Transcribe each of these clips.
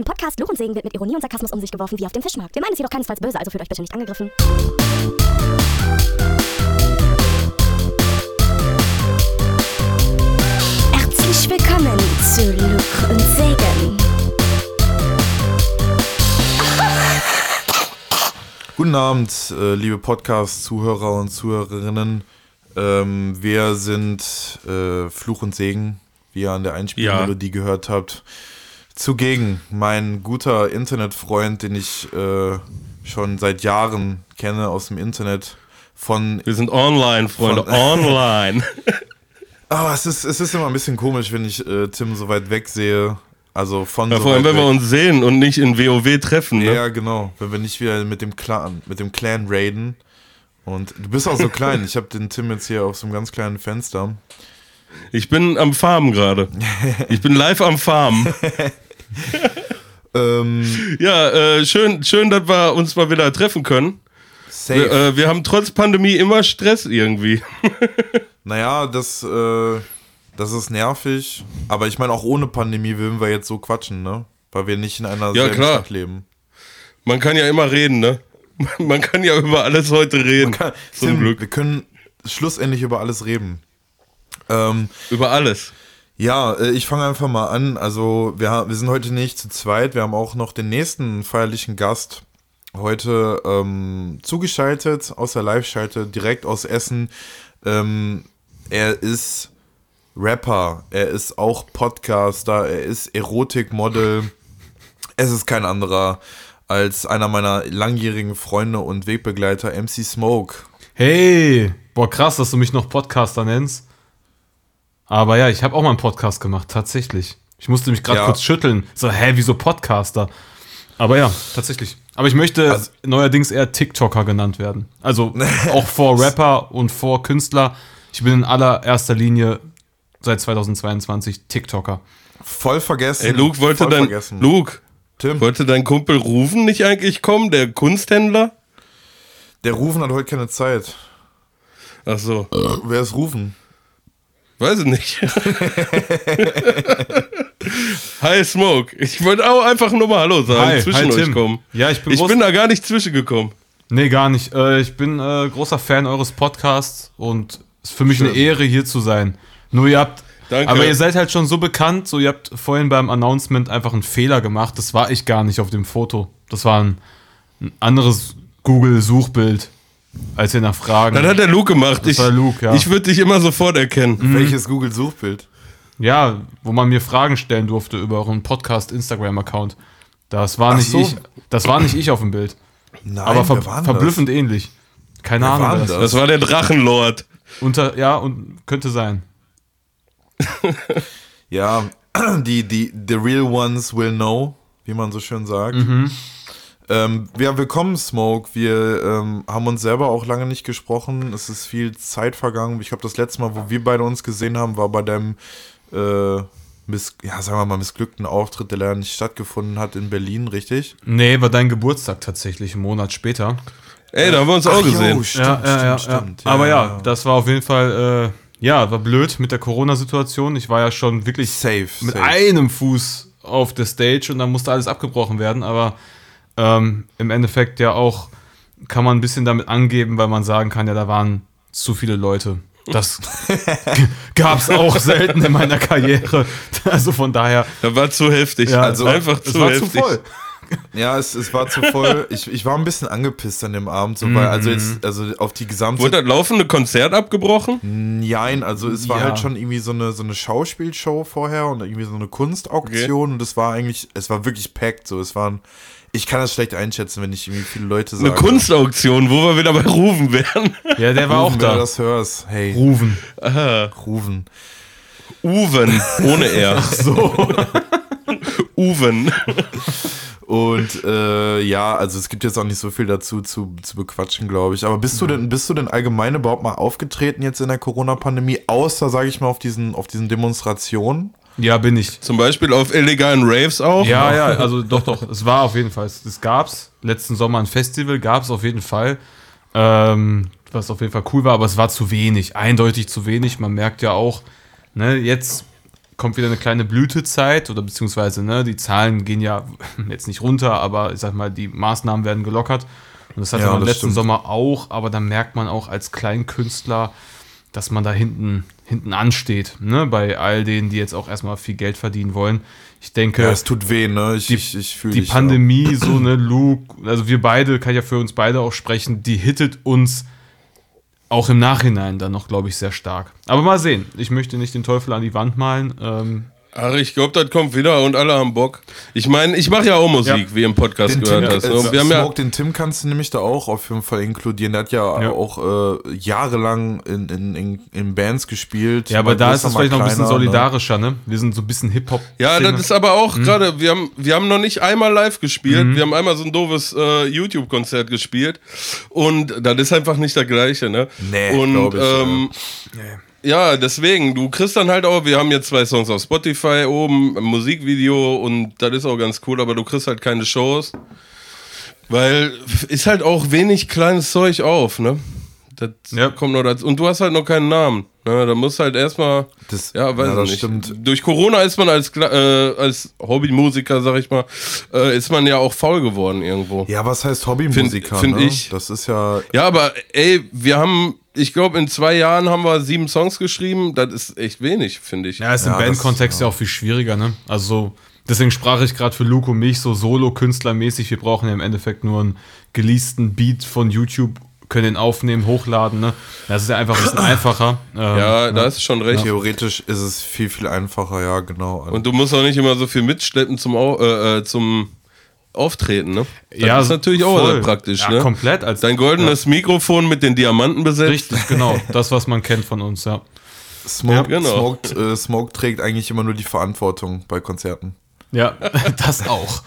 Im Podcast Luch und Segen wird mit Ironie und Sarkasmus um sich geworfen wie auf dem Fischmarkt. Wir meinen es jedoch keinesfalls böse, also fühlt euch bitte nicht angegriffen. Herzlich willkommen zu Luch und Segen. Guten Abend, äh, liebe Podcast-Zuhörer und Zuhörerinnen. Ähm, wir sind äh, Fluch und Segen, wie ihr an der Einspielmelodie gehört habt. Zugegen mein guter Internetfreund, den ich äh, schon seit Jahren kenne aus dem Internet. Von, Wir sind online, Freunde, Von- online. aber es ist, es ist immer ein bisschen komisch, wenn ich äh, Tim so weit weg sehe. Also von Ja, so vor allem, wenn wir weg. uns sehen und nicht in WoW treffen. Ne? Ja, genau. Wenn wir nicht wieder mit dem Clan, mit dem Clan raiden. Und du bist auch so klein. Ich habe den Tim jetzt hier auf so einem ganz kleinen Fenster. Ich bin am Farmen gerade. Ich bin live am Farmen. Ähm, Ja, äh, schön, schön, dass wir uns mal wieder treffen können. safe. Wir, äh, wir haben trotz Pandemie immer Stress irgendwie. naja, das, äh, das ist nervig. Aber ich meine, auch ohne Pandemie würden wir jetzt so quatschen, ne? Weil wir nicht in einer Ja, klar. Stadt leben. Man kann ja immer reden, ne? Man kann ja über alles heute reden. Kann- zum Tim, Glück. Wir können schlussendlich über alles reden. Ähm, Über alles. Ja, äh, ich fange einfach mal an. Also wir, wir sind heute nicht zu zweit. Wir haben auch noch den nächsten feierlichen Gast heute ähm, zugeschaltet aus der Live-Schalte, direkt aus Essen. Ähm, er ist Rapper, er ist auch Podcaster, er ist Erotikmodel. Es ist kein anderer als einer meiner langjährigen Freunde und Wegbegleiter, MC Smoke. Hey, boah, krass, dass du mich noch Podcaster nennst. Aber ja, ich habe auch mal einen Podcast gemacht, tatsächlich. Ich musste mich gerade Ja. kurz schütteln. So, hä, wieso Podcaster? Aber ja, tatsächlich. Aber ich möchte Also- neuerdings eher TikToker genannt werden. Also auch vor Rapper und vor Künstler. Ich bin in allererster Linie seit 2022 TikToker. Voll vergessen. Ey, Luke, wollte voll dein, vergessen. Luke, Tim, wollte dein Kumpel Rufen nicht eigentlich kommen, der Kunsthändler? der Rufen hat heute keine Zeit. Ach so, Wer ist Rufen? Weiß ich nicht. Hi Smoke, ich wollte auch einfach nur mal Hallo sagen, Hi, zwischen hi, euch Tim. kommen. Ja, ich bin Ich bin da gar nicht zwischengekommen. Nee, gar nicht. Äh, ich bin äh, großer Fan eures Podcasts und es ist für mich eine Ehre, hier zu sein. Nur ihr habt. Danke. Aber ihr seid halt schon so bekannt, so ihr habt vorhin beim Announcement einfach einen Fehler gemacht. Das war ich gar nicht auf dem Foto. Das war ein, ein anderes Google-Suchbild, als ihr nach Fragen. Das hat der Luke gemacht. Das ich war Luke, ja. ich würde dich immer sofort erkennen. Welches Google-Suchbild? ja, wo man mir Fragen stellen durfte über euren Podcast-Instagram-Account. Das war Ach nicht so. ich. Das war nicht ich auf dem Bild. Nein, aber ver verblüffend ähnlich. Keine Wer Ahnung. das das? Das war der Drachenlord. Unter, ja, und könnte sein. Das? Ja, die, die, the real ones will know, wie man so schön sagt. Mhm. Ähm, ja, willkommen, Smoke. Wir ähm, haben uns selber auch lange nicht gesprochen. Es ist viel Zeit vergangen. Ich glaube, das letzte Mal, wo wir beide uns gesehen haben, war bei deinem, äh, miss ja, sagen wir mal, missglückten Auftritt, der leider nicht stattgefunden hat in Berlin, richtig? Nee, war dein Geburtstag tatsächlich, einen Monat später. Ey, da haben wir uns auch Ach, jo, gesehen. stimmt, stimmt, stimmt. Aber ja, das war auf jeden Fall, äh, ja, war blöd mit der Corona-Situation. Ich war ja schon wirklich Safe, mit safe. einem Fuß auf der Stage und dann musste alles abgebrochen werden. Aber ähm, im Endeffekt ja auch kann man ein bisschen damit angeben, weil man sagen kann, ja, da waren zu viele Leute. Das gab es auch selten in meiner Karriere. Also von daher, Da war zu heftig. ja, also einfach es zu war heftig. zu voll. Ja, es, es war zu voll. Ich, ich war ein bisschen angepisst an dem Abend, so, weil, also jetzt, also auf die gesamte Wurde das laufende Konzert abgebrochen? Nein, also es war Ja. halt schon irgendwie so eine, so eine Schauspielshow vorher und irgendwie so eine Kunstauktion und es war eigentlich, es war wirklich packed, so, es waren, ich kann das schlecht einschätzen, wenn ich irgendwie viele Leute Eine sage. Kunstauktion, wo wir wieder bei Rufen wären. Ja, der war auch Rufen, wenn du da. das hörst, hey, Rufen. Aha. Rufen. Uwen, ohne R. So. Uwen. Und äh, ja, also es gibt jetzt auch nicht so viel dazu zu, zu bequatschen, glaube ich. Aber bist du denn, bist du denn allgemein überhaupt mal aufgetreten jetzt in der Corona-Pandemie, außer, sage ich mal, auf diesen, auf diesen Demonstrationen? Ja, bin ich. Zum Beispiel auf illegalen Raves auch. Ja, ja, also doch, doch. Es war auf jeden Fall. Es, es gab's. Letzten Sommer ein Festival gab es auf jeden Fall. Ähm, was auf jeden Fall cool war, aber es war zu wenig. Eindeutig zu wenig. Man merkt ja auch, ne, jetzt kommt wieder eine kleine Blütezeit oder beziehungsweise, ne, die Zahlen gehen ja jetzt nicht runter, aber ich sag mal, die Maßnahmen werden gelockert. Und das hatte Ja, man das letzten stimmt. Sommer auch, aber da merkt man auch als Kleinkünstler, dass man da hinten, hinten ansteht, ne, bei all denen, die jetzt auch erstmal viel Geld verdienen wollen. Ich denke, Ja, es tut weh, ne? Ich, ich, ich fühle die dich. Pandemie, so ne, Luke, also wir beide, kann ich ja für uns beide auch sprechen, die hittet uns auch im Nachhinein dann noch, glaube ich, sehr stark. Aber mal sehen. Ich möchte nicht den Teufel an die Wand malen. Ähm, Ach, ich glaube, das kommt wieder und alle haben Bock. Ich meine, ich mache ja auch Musik, Ja. wie im Podcast Den gehört Tim, hast. ne? Und wir haben ja, den Tim kannst du nämlich da auch auf jeden Fall inkludieren. Der hat ja, Ja. auch äh, jahrelang in, in, in, in Bands gespielt. ja, aber da ist es vielleicht noch ein bisschen kleiner, ne? solidarischer, ne? Wir sind so ein bisschen Hip-Hop. ja, das ist aber auch Mhm. gerade, wir haben, wir haben noch nicht einmal live gespielt. Wir haben einmal so ein doofes äh, YouTube-Konzert gespielt. Und das ist einfach nicht das Gleiche, ne? Nee, und glaub ich, ähm, ja, deswegen, du kriegst dann halt auch, wir haben jetzt zwei Songs auf Spotify oben, Musikvideo und das ist auch ganz cool, aber du kriegst halt keine Shows. Weil ist halt auch wenig kleines Zeug auf, ne? Das Ja. kommt noch dazu. Und du hast halt noch keinen Namen. Ne? Da musst halt erstmal. Das- ja, weiß ja, nicht. stimmt. Durch Corona ist man als, äh, als Hobbymusiker, sag ich mal, äh, ist man ja auch faul geworden irgendwo. Ja, was heißt Hobbymusiker? Find- find ne? ich. Das ist ja. Ja, aber ey, wir haben, ich glaube, in zwei Jahren haben wir sieben Songs geschrieben. Das ist echt wenig, finde ich. Ja, ist im Ja, Bandkontext ja. auch viel schwieriger, ne? Also so, deswegen sprach ich gerade für Luke und mich so Solo-Künstlermäßig. Wir brauchen ja im Endeffekt nur einen geleasten Beat von YouTube, können den aufnehmen, hochladen, ne? Das ist ja einfach ein bisschen einfacher. Ähm, Ja, da hast du schon recht. Theoretisch ist es viel, viel einfacher, ja, genau. Und du musst auch nicht immer so viel mitschleppen zum, Au äh, äh, zum Auftreten, ne? Das ja, ist natürlich auch voll. sehr praktisch, ja, ne? komplett. Als, Dein goldenes Mikrofon mit den Diamanten besetzt. Richtig, genau. Das, was man kennt von uns, ja. Smoke, Ja, genau. Smoke, äh, Smoke trägt eigentlich immer nur die Verantwortung bei Konzerten. Ja, das auch.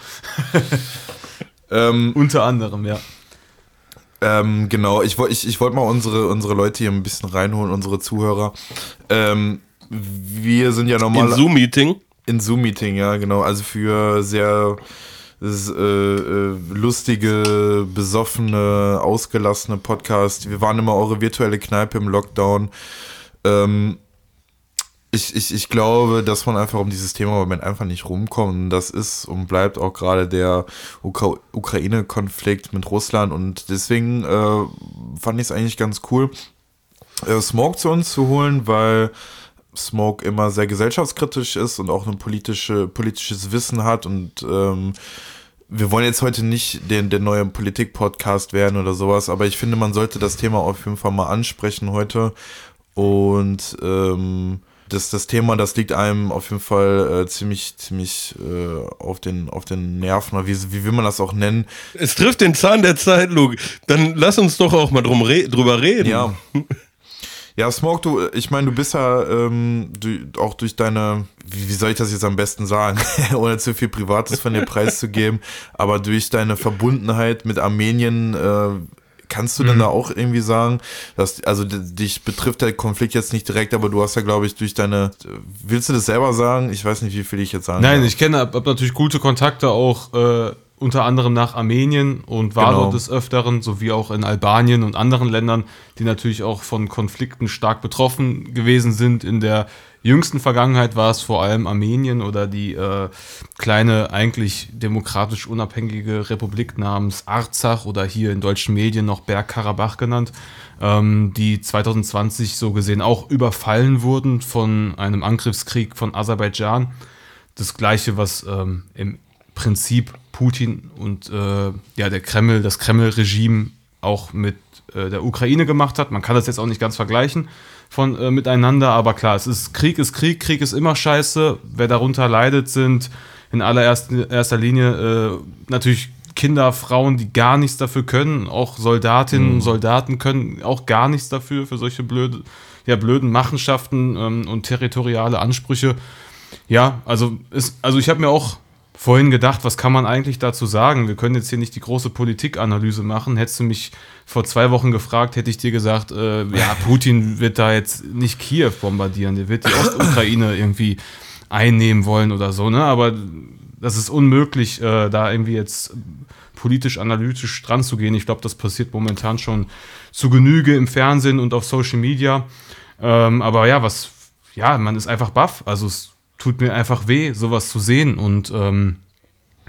Ähm, Unter anderem, ja. Ähm, genau, ich, ich, ich wollte mal unsere, unsere Leute hier ein bisschen reinholen, unsere Zuhörer. Ähm, wir sind ja normal Im Zoom-Meeting. in Zoom-Meeting, ja, genau. Also für sehr äh, äh, lustige, besoffene, ausgelassene Podcast. Wir waren immer eure virtuelle Kneipe im Lockdown. Ähm, ich, ich, ich glaube, dass man einfach um dieses Thema im Moment einfach nicht rumkommt. Das ist und bleibt auch gerade der Ukra Ukraine-Konflikt mit Russland. Und deswegen äh, fand ich es eigentlich ganz cool, äh, Smoke zu uns zu holen, weil Smoke immer sehr gesellschaftskritisch ist und auch ein politische, politisches Wissen hat. Und ähm, wir wollen jetzt heute nicht den, der neue Politik-Podcast werden oder sowas, aber ich finde, man sollte das Thema auf jeden Fall mal ansprechen heute. Und ähm, das, das Thema, das liegt einem auf jeden Fall äh, ziemlich, ziemlich äh, auf, den, auf den Nerven, oder wie, wie will man das auch nennen? Es trifft den Zahn der Zeit, Luke. Dann lass uns doch auch mal drum re drüber reden. Ja. Ja, Smoke, du, ich meine, du bist ja ähm, du, auch durch deine, wie, wie soll ich das jetzt am besten sagen, ohne zu viel Privates von dir preiszugeben, aber durch deine Verbundenheit mit Armenien, äh, kannst du denn da auch irgendwie sagen, dass, also dich betrifft der Konflikt jetzt nicht direkt, aber du hast ja, glaube ich, durch deine, willst du das selber sagen? Ich weiß nicht, wie viel ich jetzt sagen Nein, darf. ich kenne, habe natürlich gute Kontakte auch äh, unter anderem nach Armenien und war Genau. dort des Öfteren, sowie auch in Albanien und anderen Ländern, die natürlich auch von Konflikten stark betroffen gewesen sind. In der jüngsten Vergangenheit war es vor allem Armenien oder die äh, kleine, eigentlich demokratisch unabhängige Republik namens Arzach oder hier in deutschen Medien noch Bergkarabach genannt, ähm, die 2020 so gesehen auch überfallen wurden von einem Angriffskrieg von Aserbaidschan das Gleiche, was ähm, im Prinzip Putin und äh, ja, der Kreml, das Kreml-Regime auch mit äh, der Ukraine gemacht hat. Man kann das jetzt auch nicht ganz vergleichen von äh, miteinander, aber klar, es ist Krieg ist Krieg, Krieg ist immer scheiße. Wer darunter leidet, sind in allererster erster Linie äh, natürlich Kinder, Frauen, die gar nichts dafür können. Auch Soldatinnen und Soldaten können auch gar nichts dafür, für solche blöde, ja, blöden Machenschaften ähm, und territoriale Ansprüche. Ja, also, ist, also ich habe mir auch vorhin gedacht, was kann man eigentlich dazu sagen? Wir können jetzt hier nicht die große Politikanalyse machen. Hättest du mich vor zwei Wochen gefragt, hätte ich dir gesagt, äh, ja, Putin wird da jetzt nicht Kiew bombardieren, der wird die Ostukraine irgendwie einnehmen wollen oder so, ne? Aber das ist unmöglich, äh, da irgendwie jetzt politisch analytisch dran zu gehen. Ich glaube, das passiert momentan schon zu Genüge im Fernsehen und auf Social Media. Ähm, aber ja, was, ja, man ist einfach baff. Also es tut mir einfach weh, sowas zu sehen. Und ähm,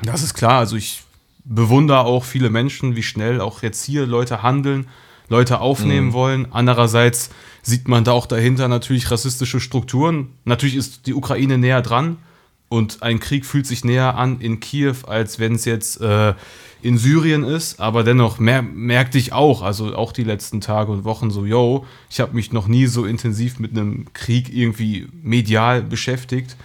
das ist klar, also ich bewundere auch viele Menschen, wie schnell auch jetzt hier Leute handeln, Leute aufnehmen wollen. Andererseits sieht man da auch dahinter natürlich rassistische Strukturen. Natürlich ist die Ukraine näher dran und ein Krieg fühlt sich näher an in Kiew, als wenn es jetzt äh, in Syrien ist. Aber dennoch mer merkte ich auch, also auch die letzten Tage und Wochen so, yo, ich habe mich noch nie so intensiv mit einem Krieg irgendwie medial beschäftigt.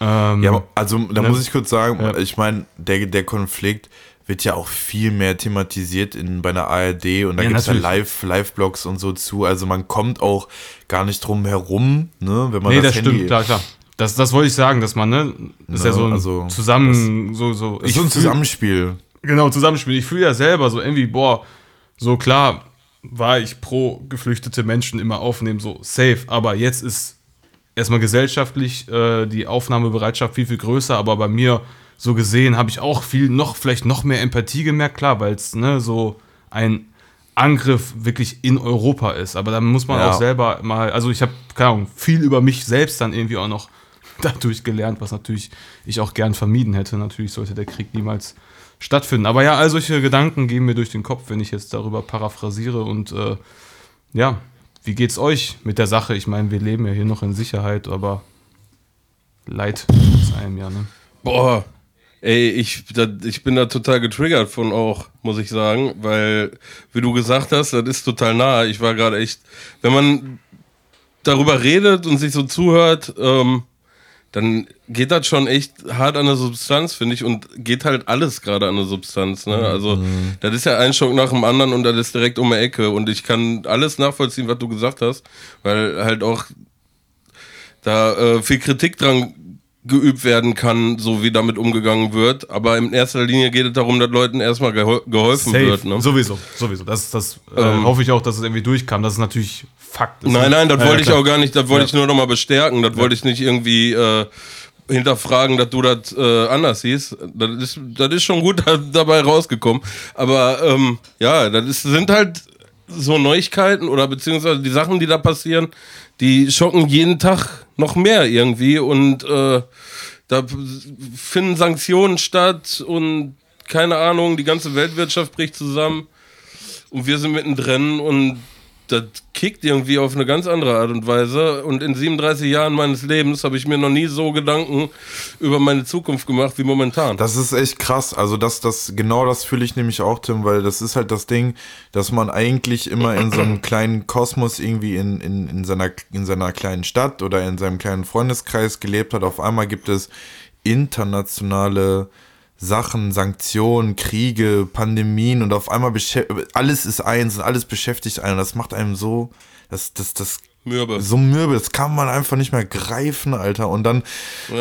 Ähm, Ja, also da Ne? muss ich kurz sagen, Ja. ich meine, der, der Konflikt wird ja auch viel mehr thematisiert in, bei der ARD und da Ja, gibt es ja. Live, Live-Blogs und so zu. Also man kommt auch gar nicht drum herum, ne, wenn man nee, das, das, Handy. stimmt, klar, klar. Das, das wollte ich sagen, dass man, ne, das ist Ne, ja so ein also, Zusammen, so, so. Das ist so ein fühl- Zusammenspiel. Genau, Zusammenspiel. Ich fühle ja selber so irgendwie, boah, so klar war ich pro geflüchtete Menschen immer aufnehmen, so safe. Aber jetzt ist erstmal gesellschaftlich äh, die Aufnahmebereitschaft viel, viel größer. Aber bei mir so gesehen habe ich auch viel, noch, vielleicht noch mehr Empathie gemerkt, klar, weil es ne, so ein Angriff wirklich in Europa ist. Aber da muss man Ja. auch selber mal, also ich habe, keine Ahnung, viel über mich selbst dann irgendwie auch noch dadurch gelernt, was natürlich ich auch gern vermieden hätte. Natürlich sollte der Krieg niemals stattfinden. Aber ja, all solche Gedanken gehen mir durch den Kopf, wenn ich jetzt darüber paraphrasiere. Und äh, ja, wie geht's euch mit der Sache? Ich meine, wir leben ja hier noch in Sicherheit, aber Leid ist einem ja, ne? Boah, ey, ich, da, ich bin da total getriggert von auch, muss ich sagen, weil, wie du gesagt hast, das ist total nah. Ich war gerade echt, wenn man darüber redet und sich so zuhört, ähm, dann geht das schon echt hart an der Substanz, finde ich, und geht halt alles gerade an der Substanz. Ne? Also, das ist ja ein Schock nach dem anderen und das ist direkt um die Ecke. Und ich kann alles nachvollziehen, was du gesagt hast, weil halt auch da äh, viel Kritik dran geübt werden kann, so wie damit umgegangen wird. Aber in erster Linie geht es darum, dass Leuten erstmal gehol geholfen wird. Ne? Sowieso, sowieso. Das, das äh, Ähm. hoffe ich auch, dass es irgendwie durchkam. Das ist natürlich Fakt. ist, Nein, ne? nein, das Ja, wollte ich klar. auch gar nicht, das wollte Ja. ich nur nochmal bestärken. Das wollte ich nicht irgendwie äh, hinterfragen, dass du das äh, anders siehst. Das ist, das ist schon gut da, dabei rausgekommen. Aber ähm, ja, das ist, sind halt so Neuigkeiten oder beziehungsweise die Sachen, die da passieren, die schocken jeden Tag noch mehr irgendwie und äh, da finden Sanktionen statt und keine Ahnung, die ganze Weltwirtschaft bricht zusammen und wir sind mittendrin und das kickt irgendwie auf eine ganz andere Art und Weise. Und in 37 Jahren meines Lebens habe ich mir noch nie so Gedanken über meine Zukunft gemacht wie momentan. Das ist echt krass. Also das, das, genau das fühle ich nämlich auch, Tim, weil das ist halt das Ding, dass man eigentlich immer in so einem kleinen Kosmos irgendwie in, in, in, seiner, in seiner kleinen Stadt oder in seinem kleinen Freundeskreis gelebt hat. Auf einmal gibt es internationale Sachen, Sanktionen, Kriege, Pandemien und auf einmal alles ist eins und alles beschäftigt einen. Das macht einem so, das, das, das Mürbe. so mürbe, das kann man einfach nicht mehr greifen, Alter. Und dann,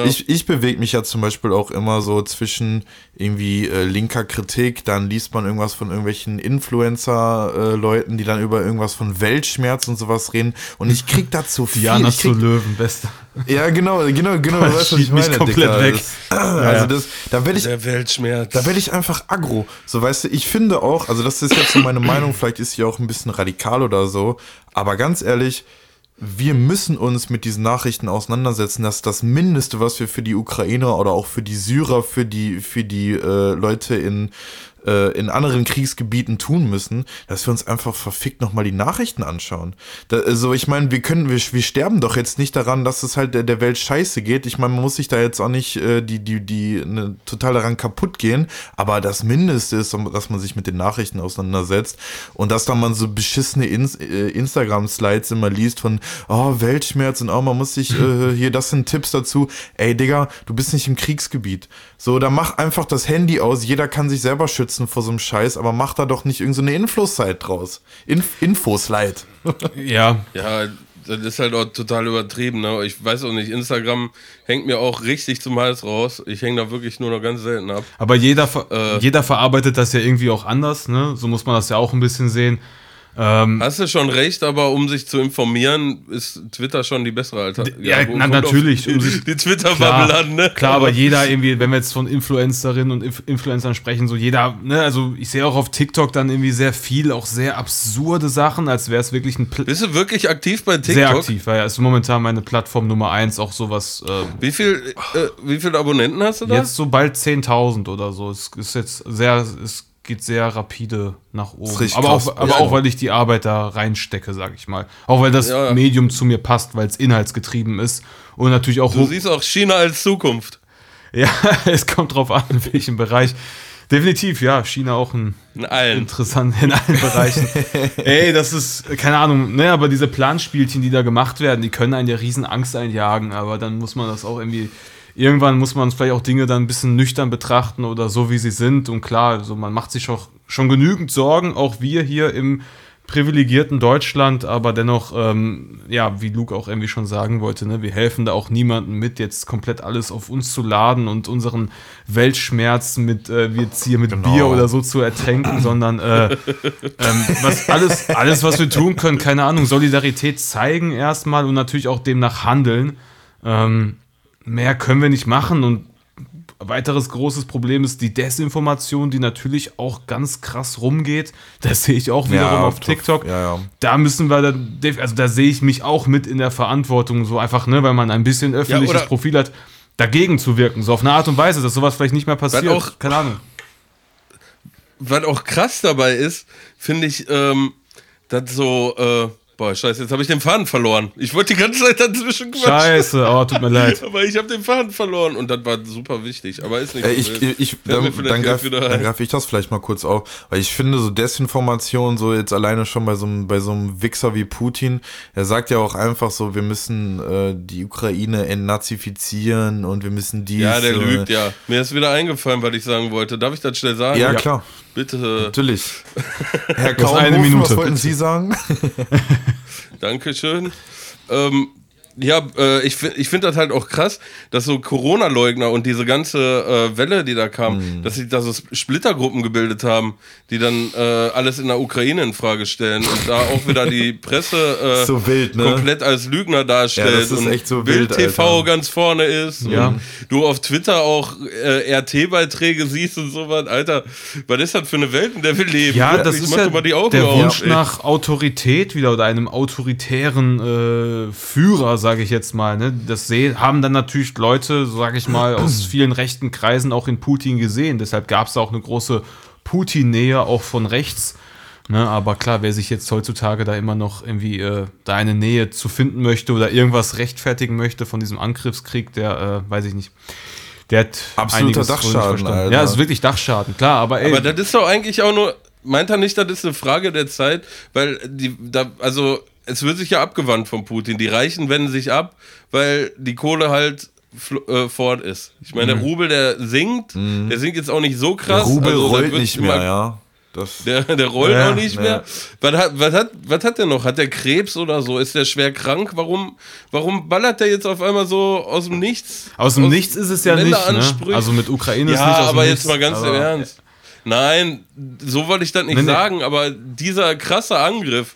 ich, ich bewege mich ja zum Beispiel auch immer so zwischen irgendwie äh, linker Kritik, dann liest man irgendwas von irgendwelchen Influencer-Leuten, die dann über irgendwas von Weltschmerz und sowas reden. Und ich krieg dazu viel. Diana ich zu Löwen, bester. ja, genau, genau, genau, du weißt, was ich schiebt mich meine, komplett Dicker. weg. Das, also das, da werde ich Der Weltschmerz. da werde ich einfach aggro. So, weißt du, ich finde auch, also das ist jetzt so meine Meinung, vielleicht ist sie auch ein bisschen radikal oder so, aber ganz ehrlich, wir müssen uns mit diesen Nachrichten auseinandersetzen, dass das Mindeste, was wir für die Ukrainer oder auch für die Syrer, für die, für die äh, Leute in, äh, in anderen Kriegsgebieten tun müssen, dass wir uns einfach verfickt nochmal die Nachrichten anschauen. Da, also ich meine, wir können, wir, wir sterben doch jetzt nicht daran, dass es halt der, der Welt scheiße geht. Ich meine, man muss sich da jetzt auch nicht äh, die, die, die ne, total daran kaputt gehen, aber das Mindeste ist, dass man sich mit den Nachrichten auseinandersetzt und dass dann man so beschissene Ins äh, Instagram-Slides immer liest von, oh, Weltschmerz und oh, man muss sich, äh, hier, das sind Tipps dazu. Ey, Digga, du bist nicht im Kriegsgebiet. So, da mach einfach das Handy aus, jeder kann sich selber schützen vor so einem Scheiß, aber mach da doch nicht irgendeine so Info-Site draus. Inf Info-Slide. Ja, Ja, das ist halt auch total übertrieben. Ne? Ich weiß auch nicht, Instagram hängt mir auch richtig zum Hals raus. Ich hänge da wirklich nur noch ganz selten ab. Aber jeder, ver Äh. jeder verarbeitet das ja irgendwie auch anders, ne? So muss man das ja auch ein bisschen sehen. Ähm, Hast du schon recht, aber um sich zu informieren, ist Twitter schon die bessere Alternative. Ja, na, natürlich, um sich- die Twitter-Bubble an, ne? Klar, aber jeder irgendwie, wenn wir jetzt von Influencerinnen und Inf Influencern sprechen, so jeder, ne, also ich sehe auch auf TikTok dann irgendwie sehr viel, auch sehr absurde Sachen, als wäre es wirklich ein Pl Bist du wirklich aktiv bei TikTok? sehr aktiv, weil ja, ist momentan meine Plattform Nummer eins, auch sowas, äh, Wie viel, äh, wie viele Abonnenten hast du da? jetzt so bald 10.000 oder so. Es ist jetzt sehr, es geht sehr rapide nach oben. Aber auch, aber Ja. auch, weil ich die Arbeit da reinstecke, sag ich mal. Auch weil das Ja. Medium zu mir passt, weil es inhaltsgetrieben ist und natürlich auch Du siehst auch China als Zukunft. Ja, es kommt drauf an, in welchem Bereich. Definitiv, ja, China auch ein In allen. interessant in allen Bereichen. Ey, das ist, keine Ahnung, ne, aber diese Planspielchen, die da gemacht werden, die können einen ja riesen Angst einjagen, aber dann muss man das auch irgendwie, irgendwann muss man vielleicht auch Dinge dann ein bisschen nüchtern betrachten oder so, wie sie sind. Und klar, also man macht sich auch schon genügend Sorgen, auch wir hier im privilegierten Deutschland, aber dennoch, ähm, ja, wie Luke auch irgendwie schon sagen wollte, ne, wir helfen da auch niemandem mit, jetzt komplett alles auf uns zu laden und unseren Weltschmerz mit, äh, jetzt hier mit Bier oder so zu ertränken, sondern äh, ähm, was alles, alles, was wir tun können, keine Ahnung, Solidarität zeigen erstmal und natürlich auch demnach handeln. Ähm, mehr können wir nicht machen und weiteres großes Problem ist die Desinformation, die natürlich auch ganz krass rumgeht. Das sehe ich auch wiederum auf tough. TikTok. Ja, ja. Da müssen wir dann, also da sehe ich mich auch mit in der Verantwortung, so einfach, ne, weil man ein bisschen öffentliches Profil hat, dagegen zu wirken, so auf eine Art und Weise, dass sowas vielleicht nicht mehr passiert. auch- Keine Ahnung. Was auch krass dabei ist, finde ich, ähm, dass so, äh, boah, scheiße, jetzt habe ich den Faden verloren. Ich wollte die ganze Zeit dazwischen quatschen. Scheiße, oh, tut mir leid. Aber ich habe den Faden verloren und das war super wichtig. Aber ist nicht Äh, ich, ich, mir dann, dann wieder dann greif ich das vielleicht mal kurz auf, weil ich finde, so Desinformation, so jetzt alleine schon bei so einem, bei so einem Wichser wie Putin, er sagt ja auch einfach so, wir müssen äh, die Ukraine entnazifizieren und wir müssen dies. Ja, der äh, lügt, ja. Mir ist wieder eingefallen, was ich sagen wollte. Darf ich das schnell sagen? Ja, klar, Bitte, natürlich. Herr hast eine Minute, was wollten bitte. Sie sagen? Dankeschön. Ähm, ja, äh, ich, ich finde das halt auch krass, dass so Corona-Leugner und diese ganze äh, Welle, die da kam, Mhm. dass sich da so Splittergruppen gebildet haben, die dann äh, alles in der Ukraine in Frage stellen und da auch wieder die Presse äh, So wild, ne? komplett als Lügner darstellt Ja, das ist und echt so Bild wild, TV Alter. ganz vorne ist Ja. und du auf Twitter auch äh, RT-Beiträge siehst und sowas. Alter, was ist das für eine Welt, in der wir leben? Ja, das Wirklich, ist ja der auf, Wunsch ey. nach Autorität wieder oder einem autoritären äh, Führer, sage ich jetzt mal. Ne? Das haben dann natürlich Leute, sage ich mal, aus vielen rechten Kreisen auch in Putin gesehen. Deshalb gab es auch eine große Putin-Nähe auch von rechts. Ne? Aber klar, wer sich jetzt heutzutage da immer noch irgendwie äh, da eine Nähe zu finden möchte oder irgendwas rechtfertigen möchte von diesem Angriffskrieg, der äh, weiß ich nicht. Der hat Absoluter Dachschaden. Alter. Ja, es ist wirklich Dachschaden, klar, aber ey. Aber das ist doch eigentlich auch nur, meint er nicht, das ist eine Frage der Zeit, weil die, da, also es wird sich ja abgewandt von Putin. Die Reichen wenden sich ab, weil die Kohle halt äh, fort ist. Ich meine, der Rubel, der sinkt, der sinkt jetzt auch nicht so Der krass. Rubel also, rollt nicht mehr, ja. Das, Der, der rollt Ja, auch nicht ja. mehr. Was hat, was, hat, was hat der noch? Hat der Krebs oder so? Ist der schwer krank? Warum, warum ballert der jetzt auf einmal so aus dem Nichts? Aus dem Nichts ist es ja nicht. Ne? Also mit Ukraine ist Ja, nicht aus dem aber Nichts, jetzt mal ganz im Ernst. Nein, so wollte ich das nicht nee. sagen, aber dieser krasse Angriff,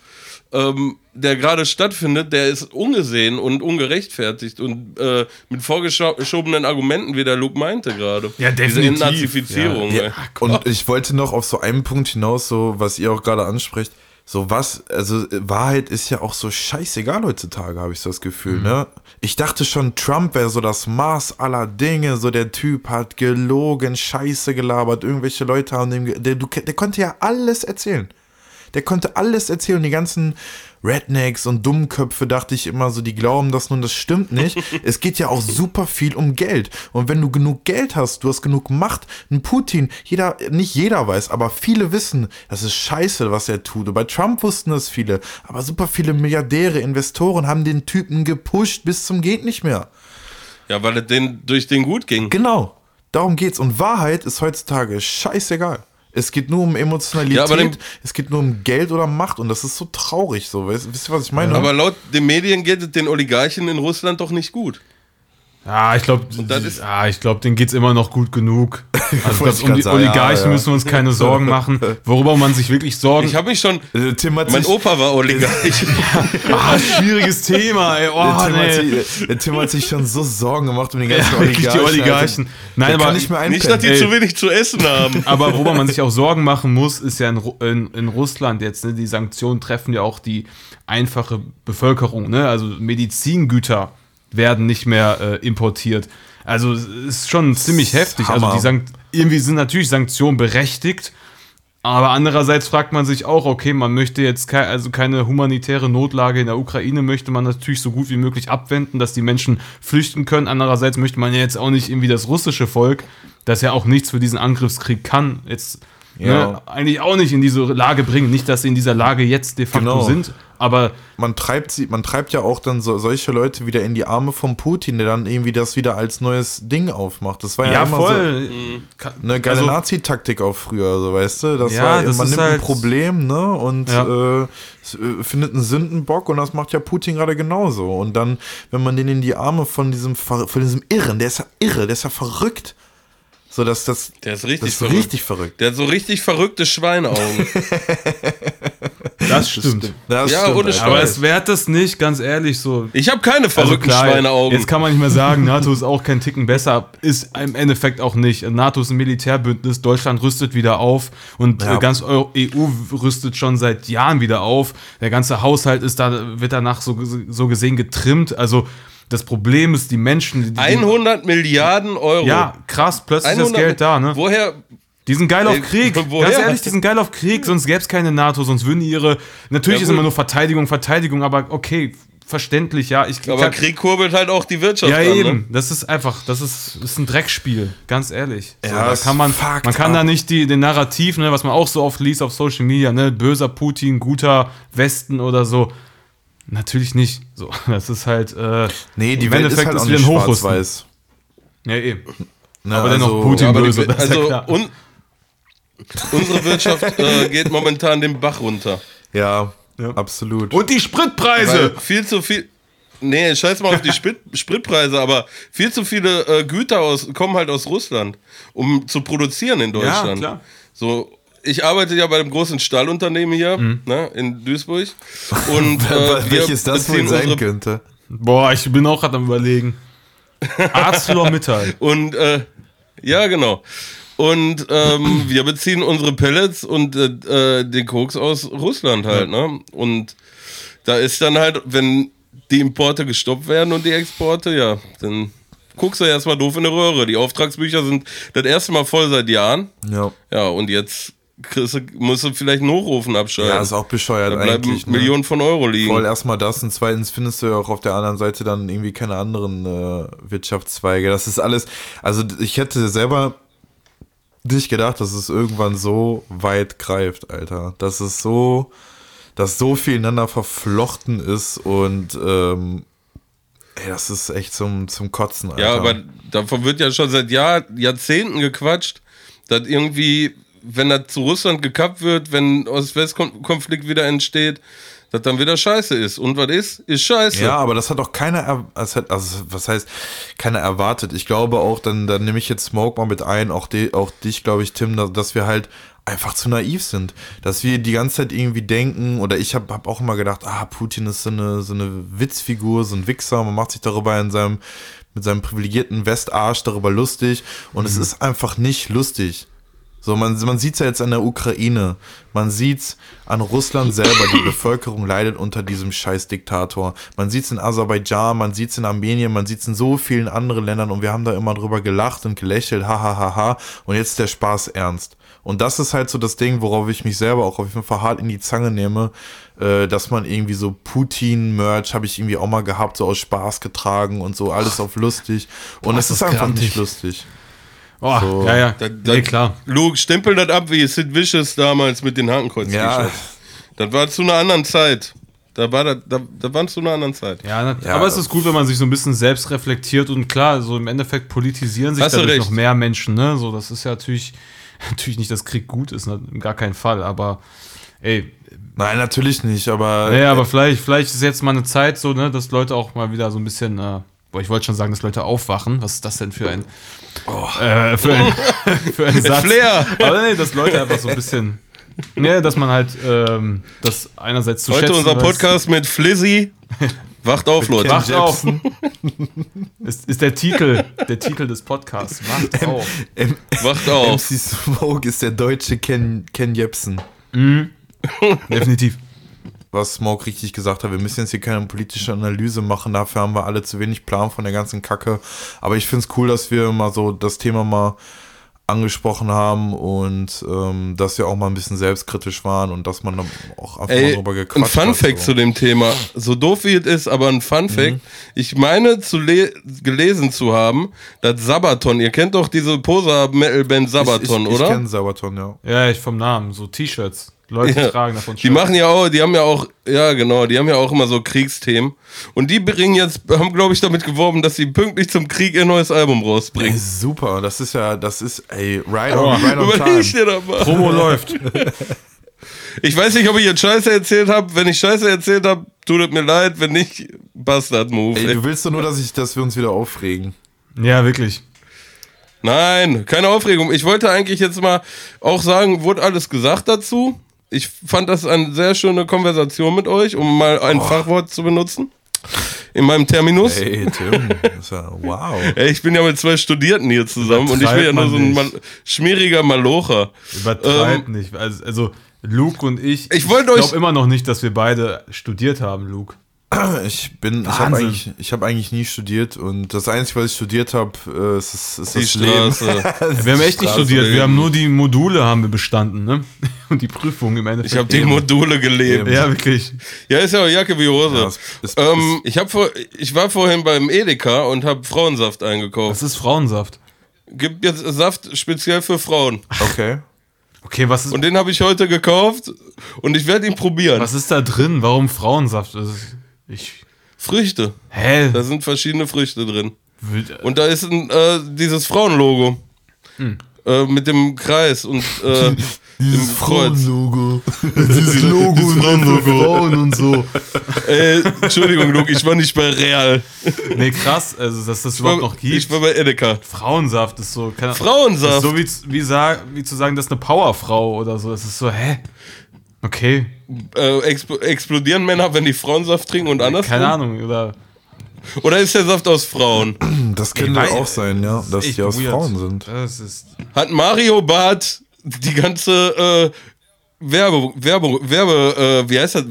ähm, der gerade stattfindet, der ist ungesehen und ungerechtfertigt und äh, mit vorgeschobenen Argumenten, wie der Luke meinte gerade. Ja, Diese definitiv. Entnazifizierung. Ja, ey. und ich wollte noch auf so einen Punkt hinaus, so was ihr auch gerade ansprecht. So was, also Wahrheit ist ja auch so scheißegal heutzutage, habe ich so das Gefühl, ne? Ich dachte schon, Trump wäre so das Maß aller Dinge, so der Typ hat gelogen, Scheiße gelabert, irgendwelche Leute haben dem, ge- der, du, der konnte ja alles erzählen. Der konnte alles erzählen. Die ganzen Rednecks und Dummköpfe dachte ich immer so, die glauben das nun, das stimmt nicht. es geht ja auch super viel um Geld. Und wenn du genug Geld hast, du hast genug Macht, ein Putin, jeder, nicht jeder weiß, aber viele wissen, das ist scheiße, was er tut. Und bei Trump wussten das viele. Aber super viele Milliardäre, Investoren haben den Typen gepusht bis zum geht nicht mehr. Ja, weil es den, durch den gut ging. Genau. Darum geht's. Und Wahrheit ist heutzutage scheißegal. Es geht nur um Emotionalität, Ja, dem- es geht nur um Geld oder Macht und das ist so traurig so. Weißt, wisst ihr, was ich meine? Aber laut den Medien geht es den Oligarchen in Russland doch nicht gut. Ja, ich glaube, ja, ich glaube, denen geht's immer noch gut genug. Also ich um die sagen, Oligarchen ja, ja. müssen wir uns keine Sorgen machen. Worüber man sich wirklich Sorgen. Ich habe mich schon. Äh, Tim hat Mein sich, Opa war Oligarch. ah, schwieriges Thema, ey. Oh, Tim, hat nee. sich, der Tim hat sich schon so Sorgen gemacht um die ganzen Ja, wirklich die Oligarchen. Nein, Nein, aber kann nicht mehr Nicht, dass die einpennen. zu wenig zu essen haben. Aber worüber man sich auch Sorgen machen muss, ist ja in, in, in Russland jetzt, ne, die Sanktionen treffen ja auch die einfache Bevölkerung, ne? Also Medizingüter werden nicht mehr äh, importiert. Also es ist schon ziemlich heftig. Also Hammer. die Sankt irgendwie sind natürlich Sanktionen berechtigt, aber andererseits fragt man sich auch, okay, man möchte jetzt kei also keine humanitäre Notlage in der Ukraine möchte man natürlich so gut wie möglich abwenden, dass die Menschen flüchten können. Andererseits möchte man ja jetzt auch nicht irgendwie das russische Volk, das ja auch nichts für diesen Angriffskrieg kann, jetzt Ja. ne, eigentlich auch nicht in diese Lage bringen. Nicht, dass sie in dieser Lage jetzt de facto Genau. sind, aber man treibt sie, man treibt ja auch dann so, solche Leute wieder in die Arme von Putin, der dann irgendwie das wieder als neues Ding aufmacht. Das war ja, ja, immer voll. so eine geile Also- Nazi-Taktik auch früher, so weißt du. Das Ja, war, das man ist nimmt ein halt- Problem, ne, und Ja. äh, äh, findet einen Sündenbock und das macht ja Putin gerade genauso. Und dann, wenn man den in die Arme von diesem, von diesem Irren, der ist ja irre, der ist ja verrückt. So, dass das, Der ist richtig das ist verrückt. richtig verrückt. Der hat so richtig verrückte Schweineaugen. Das stimmt. Das Ja, stimmt, ohne. Scheiß. Aber es währt das nicht, ganz ehrlich, so. Ich habe keine Also verrückten klar, Schweineaugen. Jetzt kann man nicht mehr sagen, NATO ist auch kein Ticken besser. Ist im Endeffekt auch nicht. NATO ist ein Militärbündnis, Deutschland rüstet wieder auf und Ja. äh, ganz Eu- EU rüstet schon seit Jahren wieder auf. Der ganze Haushalt ist da, wird danach so, so gesehen getrimmt. Also das Problem ist, die Menschen. Die, die, 100 Milliarden Euro. ja, krass, plötzlich ist das 100 Geld da, ne? Woher? Die sind geil auf Ey, Krieg. woher? Ganz ehrlich, die sind geil auf Krieg, sonst gäbe es keine NATO, sonst würden die ihre. Natürlich Ja, ist immer nur Verteidigung, Verteidigung, aber okay, verständlich, ja. Ich, Aber Krieg kurbelt halt auch die Wirtschaft ja, an. eben. Ne? Das ist einfach, das ist, das ist ein Dreckspiel, ganz ehrlich. So, Ja, da kann man, man kann ab. da nicht die, den Narrativ, ne, was man auch so oft liest auf Social Media, ne, böser Putin, guter Westen oder so. Natürlich nicht. So, das ist halt. Äh, Nee, die Welt ist halt auch wieder nicht schwarz-weiß. Ja, eben. Ne, Aber dennoch also- Putin- Ja, aber böse, die, das ist ja also klar. un, unsere Wirtschaft äh, geht momentan den Bach runter. Ja, Ja. absolut. Und die Weil Spritpreise! viel zu viel. Nee, scheiß mal auf die Sprit, Spritpreise, aber viel zu viele äh, Güter aus, kommen halt aus Russland, um zu produzieren in Deutschland. klar. So, ich arbeite ja bei einem großen Stahlunternehmen hier Mhm. ne, in Duisburg. Und äh, Welches das wohl sein unsere könnte. Boah, ich bin auch gerade am überlegen. ArcelorMittal. Und äh, ja, genau. Und ähm, wir beziehen unsere Pellets und äh, äh, den Koks aus Russland halt, ne? Und da ist dann halt, wenn die Importe gestoppt werden und die Exporte, ja, dann guckst du erstmal doof in die Röhre. Die Auftragsbücher sind das erste Mal voll seit Jahren. Ja. Ja, und jetzt du, musst du vielleicht einen Hochofen abschalten. Ja, ist auch bescheuert da bleiben eigentlich. Ne? Millionen von Euro liegen. Voll erstmal das und zweitens findest du ja auch auf der anderen Seite dann irgendwie keine anderen äh, Wirtschaftszweige. Das ist alles, also ich hätte selber nicht gedacht, dass es irgendwann so weit greift, Alter. Dass es so, dass so viel ineinander verflochten ist und ähm, ey, das ist echt zum, zum Kotzen, Alter. Ja, aber davon wird ja schon seit Jahr, Jahrzehnten gequatscht, dass irgendwie, wenn das zu Russland gekappt wird, wenn Ost-West-Konflikt wieder entsteht, dass dann wieder Scheiße ist. Und was ist? Ist Scheiße. Ja, aber das hat auch keiner, er- also was heißt, keiner erwartet. Ich glaube auch, dann, dann nehme ich jetzt Smoke mal mit ein, auch, die, auch dich, glaube ich, Tim, dass, dass wir halt einfach zu naiv sind. Dass wir die ganze Zeit irgendwie denken, oder ich habe hab auch immer gedacht, ah, Putin ist so eine, so eine Witzfigur, so ein Wichser, man macht sich darüber in seinem, mit seinem privilegierten Westarsch darüber lustig und es ist einfach nicht lustig. So, man, man sieht es ja jetzt an der Ukraine. Man sieht es an Russland selber. Die Bevölkerung leidet unter diesem Scheiß-Diktator. Man sieht es in Aserbaidschan, man sieht es in Armenien, man sieht es in so vielen anderen Ländern und wir haben da immer drüber gelacht und gelächelt, hahaha. Ha, ha, ha. Und jetzt ist der Spaß ernst. Und das ist halt so das Ding, worauf ich mich selber auch auf jeden Fall hart in die Zange nehme, äh, dass man irgendwie so Putin-Merch habe ich irgendwie auch mal gehabt, so aus Spaß getragen und so, alles auf lustig. Und es ist einfach nicht lustig. Oh, So. ja, ja. Da, da, nee, klar. Luke, stempel das ab wie Sid Vicious damals mit den Hakenkreuz. Ja. Das war zu einer anderen Zeit. Da war das, da, da waren zu einer anderen Zeit. Ja, Ja. aber es ist gut, wenn man sich so ein bisschen selbst reflektiert und klar, so im Endeffekt politisieren sich dadurch noch mehr Menschen, ne? So, das ist ja natürlich, natürlich nicht, dass Krieg gut ist, ne? gar keinen Fall, aber ey, Nein, natürlich nicht, aber naja, aber vielleicht, vielleicht ist jetzt mal eine Zeit so, ne, dass Leute auch mal wieder so ein bisschen äh, Boah, ich wollte schon sagen, dass Leute aufwachen. Was ist das denn für ein, äh, für ein, für ein Satz? Flair. Aber nee, dass Leute einfach so ein bisschen, ne, dass man halt ähm, das einerseits zu Heute schätzen unser weiß. Podcast mit Flizzy. Wacht auf, Leute. Wacht auf. ist, ist der Titel, der Titel des Podcasts. Wacht auf. M Wacht auf. MC Smoke ist der deutsche Ken, Ken Jebsen. Definitiv. Was Smoke richtig gesagt hat, wir müssen jetzt hier keine politische Analyse machen, dafür haben wir alle zu wenig Plan von der ganzen Kacke. Aber ich finde es cool, dass wir mal so das Thema mal angesprochen haben und ähm, dass wir auch mal ein bisschen selbstkritisch waren und dass man dann auch einfach mal Ey, drüber ein gequatscht Fun hat. Fact so. zu dem Thema. So doof wie es ist, aber ein Fun Fact. Ich meine zu le gelesen zu haben, dass Sabaton, ihr kennt doch diese Poser-Metal-Band Sabaton, ich, ich, oder? Ich kenne Sabaton, ja. Ja, ich vom Namen. So T-Shirts. Leute Ja. tragen davon Die machen ja auch, die haben ja auch, ja genau, die haben ja auch immer so Kriegsthemen. Und die bringen jetzt, haben glaube ich damit geworben, dass sie pünktlich zum Krieg ihr neues Album Ey, rausbringen. super, das ist ja, das ist, ey, right on, right on time. dir das mal. Promo läuft. Ich weiß nicht, ob ich jetzt Scheiße erzählt habe. Wenn ich Scheiße erzählt habe, tut es mir leid. Wenn nicht, Bastard-Move. Ey, ey. du willst doch nur, dass, ich, dass wir uns wieder aufregen. Ja, wirklich. Nein, keine Aufregung. Ich wollte eigentlich jetzt mal auch sagen, wurde alles gesagt dazu. Ich fand das eine sehr schöne Konversation mit euch, um mal ein Fachwort zu benutzen. In meinem Terminus. Ey, Tim, ja, wow. Ich bin ja mit zwei Studierten hier zusammen und ich bin ja nur so ein. Mal schmieriger Malocher. Übertreib nicht. Also, also Luke und ich. Ich euch- glaube immer noch nicht, dass wir beide studiert haben, Luke. Ich bin, ich habe Wahnsinn. eigentlich, ich habe eigentlich nie studiert und das Einzige, was ich studiert habe, äh, ist, ist, ist Die das Leben. Straße. Wir haben echt nicht Straße studiert. leben. Wir haben nur die Module haben wir bestanden, ne? Und die Prüfung im Endeffekt. Ich habe die Module gelebt. Eben. Ja, wirklich. Ja, ist ja auch Jacke wie Hose. Ja, es ist- ähm, ich, hab vor, ich war vorhin beim Edeka und habe Frauensaft eingekauft. Das ist Frauensaft. Gibt jetzt Saft speziell für Frauen. Okay. Okay, was ist, Und den habe ich heute gekauft und ich werde ihn probieren. was ist da drin? Warum Frauensaft? Das ist, ich. Früchte. Hä? Da sind verschiedene Früchte drin. Wild- Und da ist ein, äh, dieses Frauenlogo. Hm. Äh, mit dem Kreis und äh, Kreuz. Frauenlogo. Dieses Logo für Frauen und so. Äh, Entschuldigung, Luke, ich war nicht bei Real. Nee, krass, also dass das Ich war, überhaupt noch gibt. ich war bei Edeka. Frauensaft ist so. Keine, Frauensaft. Ist so wie, wie, wie zu sagen, das ist eine Powerfrau oder so. Es ist so, hä? Okay, Äh, exp explodieren Männer, wenn die Frauensaft trinken und andersrum? keine Ahnung. Oder Oder ist der Saft aus Frauen? Das könnte weiß- auch sein, ja, dass die aus weird. Frauen sind. Das ist. Hat Mario Barth die ganze äh, Werbe, Werbe, Werbe, äh, wie heißt das?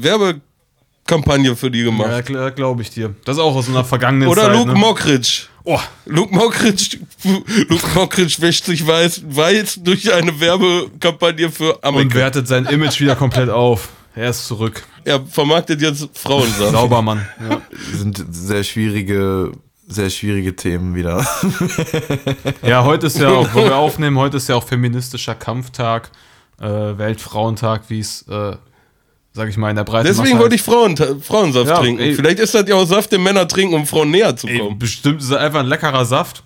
Werbekampagne für die gemacht? Ja, glaube ich dir. Das ist auch aus einer vergangenen Oder Zeit. Luke ne? Mockridge. Oh, Luke Mockridge, Luke Mockridge wäscht sich weiß, weiß durch eine Werbekampagne für und Amerika. wertet sein Image wieder komplett auf. Er ist zurück. Er vermarktet jetzt Frauensaft. Saubermann. Ja. Sind sehr schwierige, sehr schwierige Themen wieder. ja, heute ist ja auch, wo wir aufnehmen, heute ist ja auch feministischer Kampftag, äh, Weltfrauentag, wie es, äh, sag ich mal, in der Breite Deswegen wollte ich Frauen, Frauensaft Ja, trinken. ey. Vielleicht ist das ja auch Saft, den Männer trinken, um Frauen näher zu Ey, kommen. bestimmt ist es einfach ein leckerer Saft,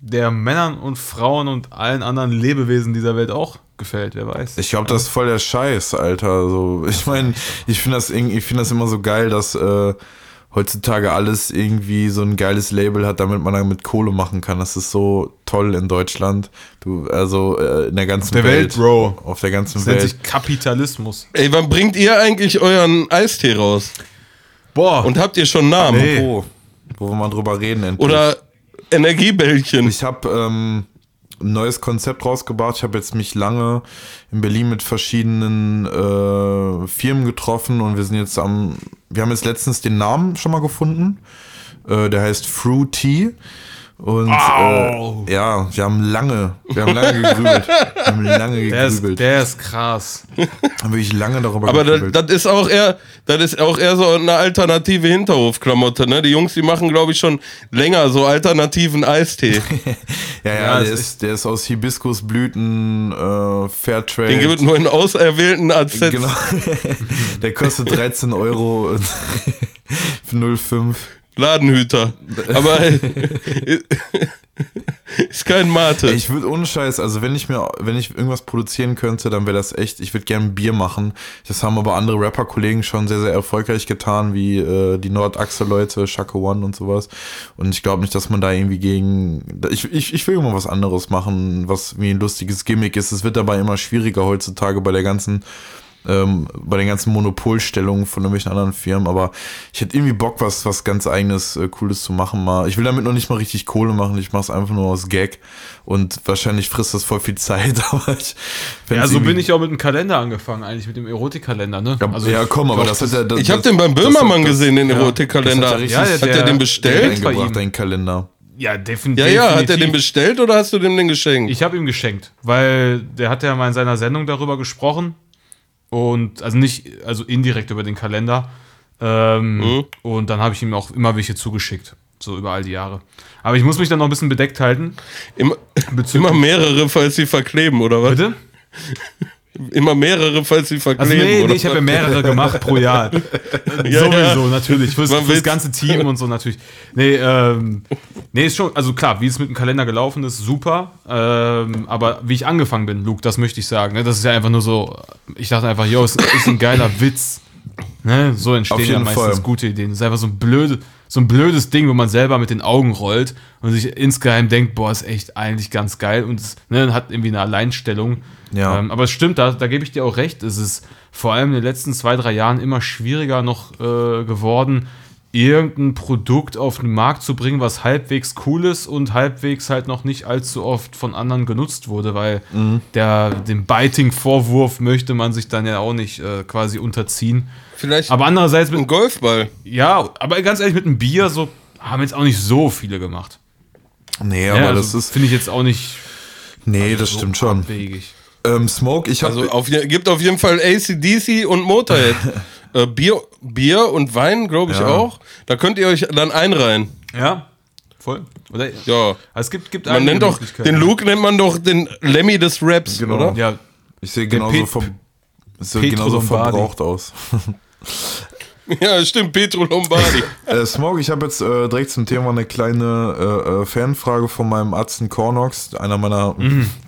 der Männern und Frauen und allen anderen Lebewesen dieser Welt auch gefällt, wer weiß. Ich glaube, das ist voll der Scheiß, Alter. So, ich meine, ich finde das, irgendwie- ich finde das immer so geil, dass äh, heutzutage alles irgendwie so ein geiles Label hat, damit man damit Kohle machen kann. Das ist so toll in Deutschland. Du, also äh, in der ganzen der Welt, Bro. Auf der ganzen das nennt Welt. sich Kapitalismus. Ey, wann bringt ihr eigentlich euren Eistee raus? Boah, Und habt ihr schon Namen? Nee. Wo, wo wir mal drüber reden endlich. Oder Energiebällchen? Ich habe ähm, ein neues Konzept rausgebracht. Ich habe jetzt mich lange in Berlin mit verschiedenen äh, Firmen getroffen und wir sind jetzt am. Wir haben jetzt letztens den Namen schon mal gefunden. Äh, der heißt Fruity. Und Au. äh, ja, wir haben lange, wir haben lange gegrübelt. Wir haben lange der ist, gegrübelt. der ist krass. haben wirklich lange darüber Aber das, gegrübelt. das ist auch eher, das ist auch eher so eine alternative Hinterhofklamotte, ne? Die Jungs, die machen, glaube ich, schon länger so alternativen Eistee. ja, ja, Ja, der, ist, der ist aus Hibiskusblüten, äh, Fairtrade. Den gibt es nur in auserwählten AZ. Genau. Der kostet 13 Euro und für 0,5. Ladenhüter. Aber ist kein Mate. Ich würde ohne Scheiß, also wenn ich mir, wenn ich irgendwas produzieren könnte, dann wäre das echt, ich würde gerne Bier machen. Das haben aber andere Rapper-Kollegen schon sehr, sehr erfolgreich getan, wie äh, die Nordachse-Leute, Shaka One und sowas. Und ich glaube nicht, dass man da irgendwie gegen, ich, ich, ich will immer was anderes machen, was wie ein lustiges Gimmick ist. Es wird dabei immer schwieriger heutzutage bei der ganzen ähm, bei den ganzen Monopolstellungen von irgendwelchen anderen Firmen, aber ich hätte irgendwie Bock, was, was ganz eigenes, äh, cooles zu machen mal. Ich will damit noch nicht mal richtig Kohle machen, ich mache es einfach nur aus Gag und wahrscheinlich frisst das voll viel Zeit, aber ich Ja, so bin ich auch mit dem Kalender angefangen, eigentlich mit dem Erotikkalender, ne? Ja, ja komm, aber das hat ja. Das, Ich habe den beim das- Böhmermann das- gesehen, den ja, Erotikkalender. das hat er Ja, der- hat er der- den der bestellt? Geld bei eingebracht, ihm. dein Kalender. Ja, defin Ja, definitiv. ja, hat er den bestellt oder hast du dem den geschenkt? Ich habe ihm geschenkt, weil der hat ja mal in seiner Sendung darüber gesprochen und also nicht, also indirekt über den Kalender. Ähm, Mhm. Und dann habe ich ihm auch immer welche zugeschickt, so über all die Jahre. Aber ich muss mich dann noch ein bisschen bedeckt halten. Immer, immer mehrere, falls sie verkleben, oder was? Bitte? Immer mehrere, falls sie verkleben, Also nee, nee ich habe ja mehrere gemacht pro Jahr. Ja, Sowieso, ja. natürlich. Fürs, fürs ganze Team und so natürlich. Nee, ähm, nee, ist schon, also klar, wie es mit dem Kalender gelaufen ist, super. Ähm, aber wie ich angefangen bin, Luke, das möchte ich sagen. Ne? Das ist ja einfach nur so, ich dachte einfach, yo, ist, ist ein geiler Witz. Ne? So entstehen ja meistens Fall. gute Ideen. Das ist einfach so ein, blöde, so ein blödes Ding, wo man selber mit den Augen rollt und sich insgeheim denkt, boah, ist echt eigentlich ganz geil und es ne, hat irgendwie eine Alleinstellung. Ja. Ähm, aber es stimmt, da, da gebe ich dir auch recht. Es ist vor allem in den letzten zwei, drei Jahren immer schwieriger noch äh, geworden, irgendein Produkt auf den Markt zu bringen, was halbwegs cool ist und halbwegs halt noch nicht allzu oft von anderen genutzt wurde, weil der, dem Biting-Vorwurf möchte man sich dann ja auch nicht äh, quasi unterziehen. Vielleicht Aber andererseits ein mit, Golfball. ja, aber ganz ehrlich, mit einem Bier so haben jetzt auch nicht so viele gemacht. Nee, Ja, aber also das ist. finde ich jetzt auch nicht Nee, das so stimmt schon. Ähm, Smoke, ich habe. Also auf, gibt auf jeden Fall ACDC und Motorhead. äh, Bier, Bier und Wein, glaube ich Ja. auch. Da könnt ihr euch dann einreihen. Ja, voll. Oder? Ja. Es gibt, gibt Man nennt doch, den Luke nennt man doch den Lemmy des Raps, Genau. oder? Ja, ich sehe genauso, so Petro genauso verbraucht aus. Ja, stimmt, Petro Lombardi. Äh, Smoke, ich habe jetzt äh, direkt zum Thema eine kleine äh, äh, Fanfrage von meinem Arzt Cornox, einer meiner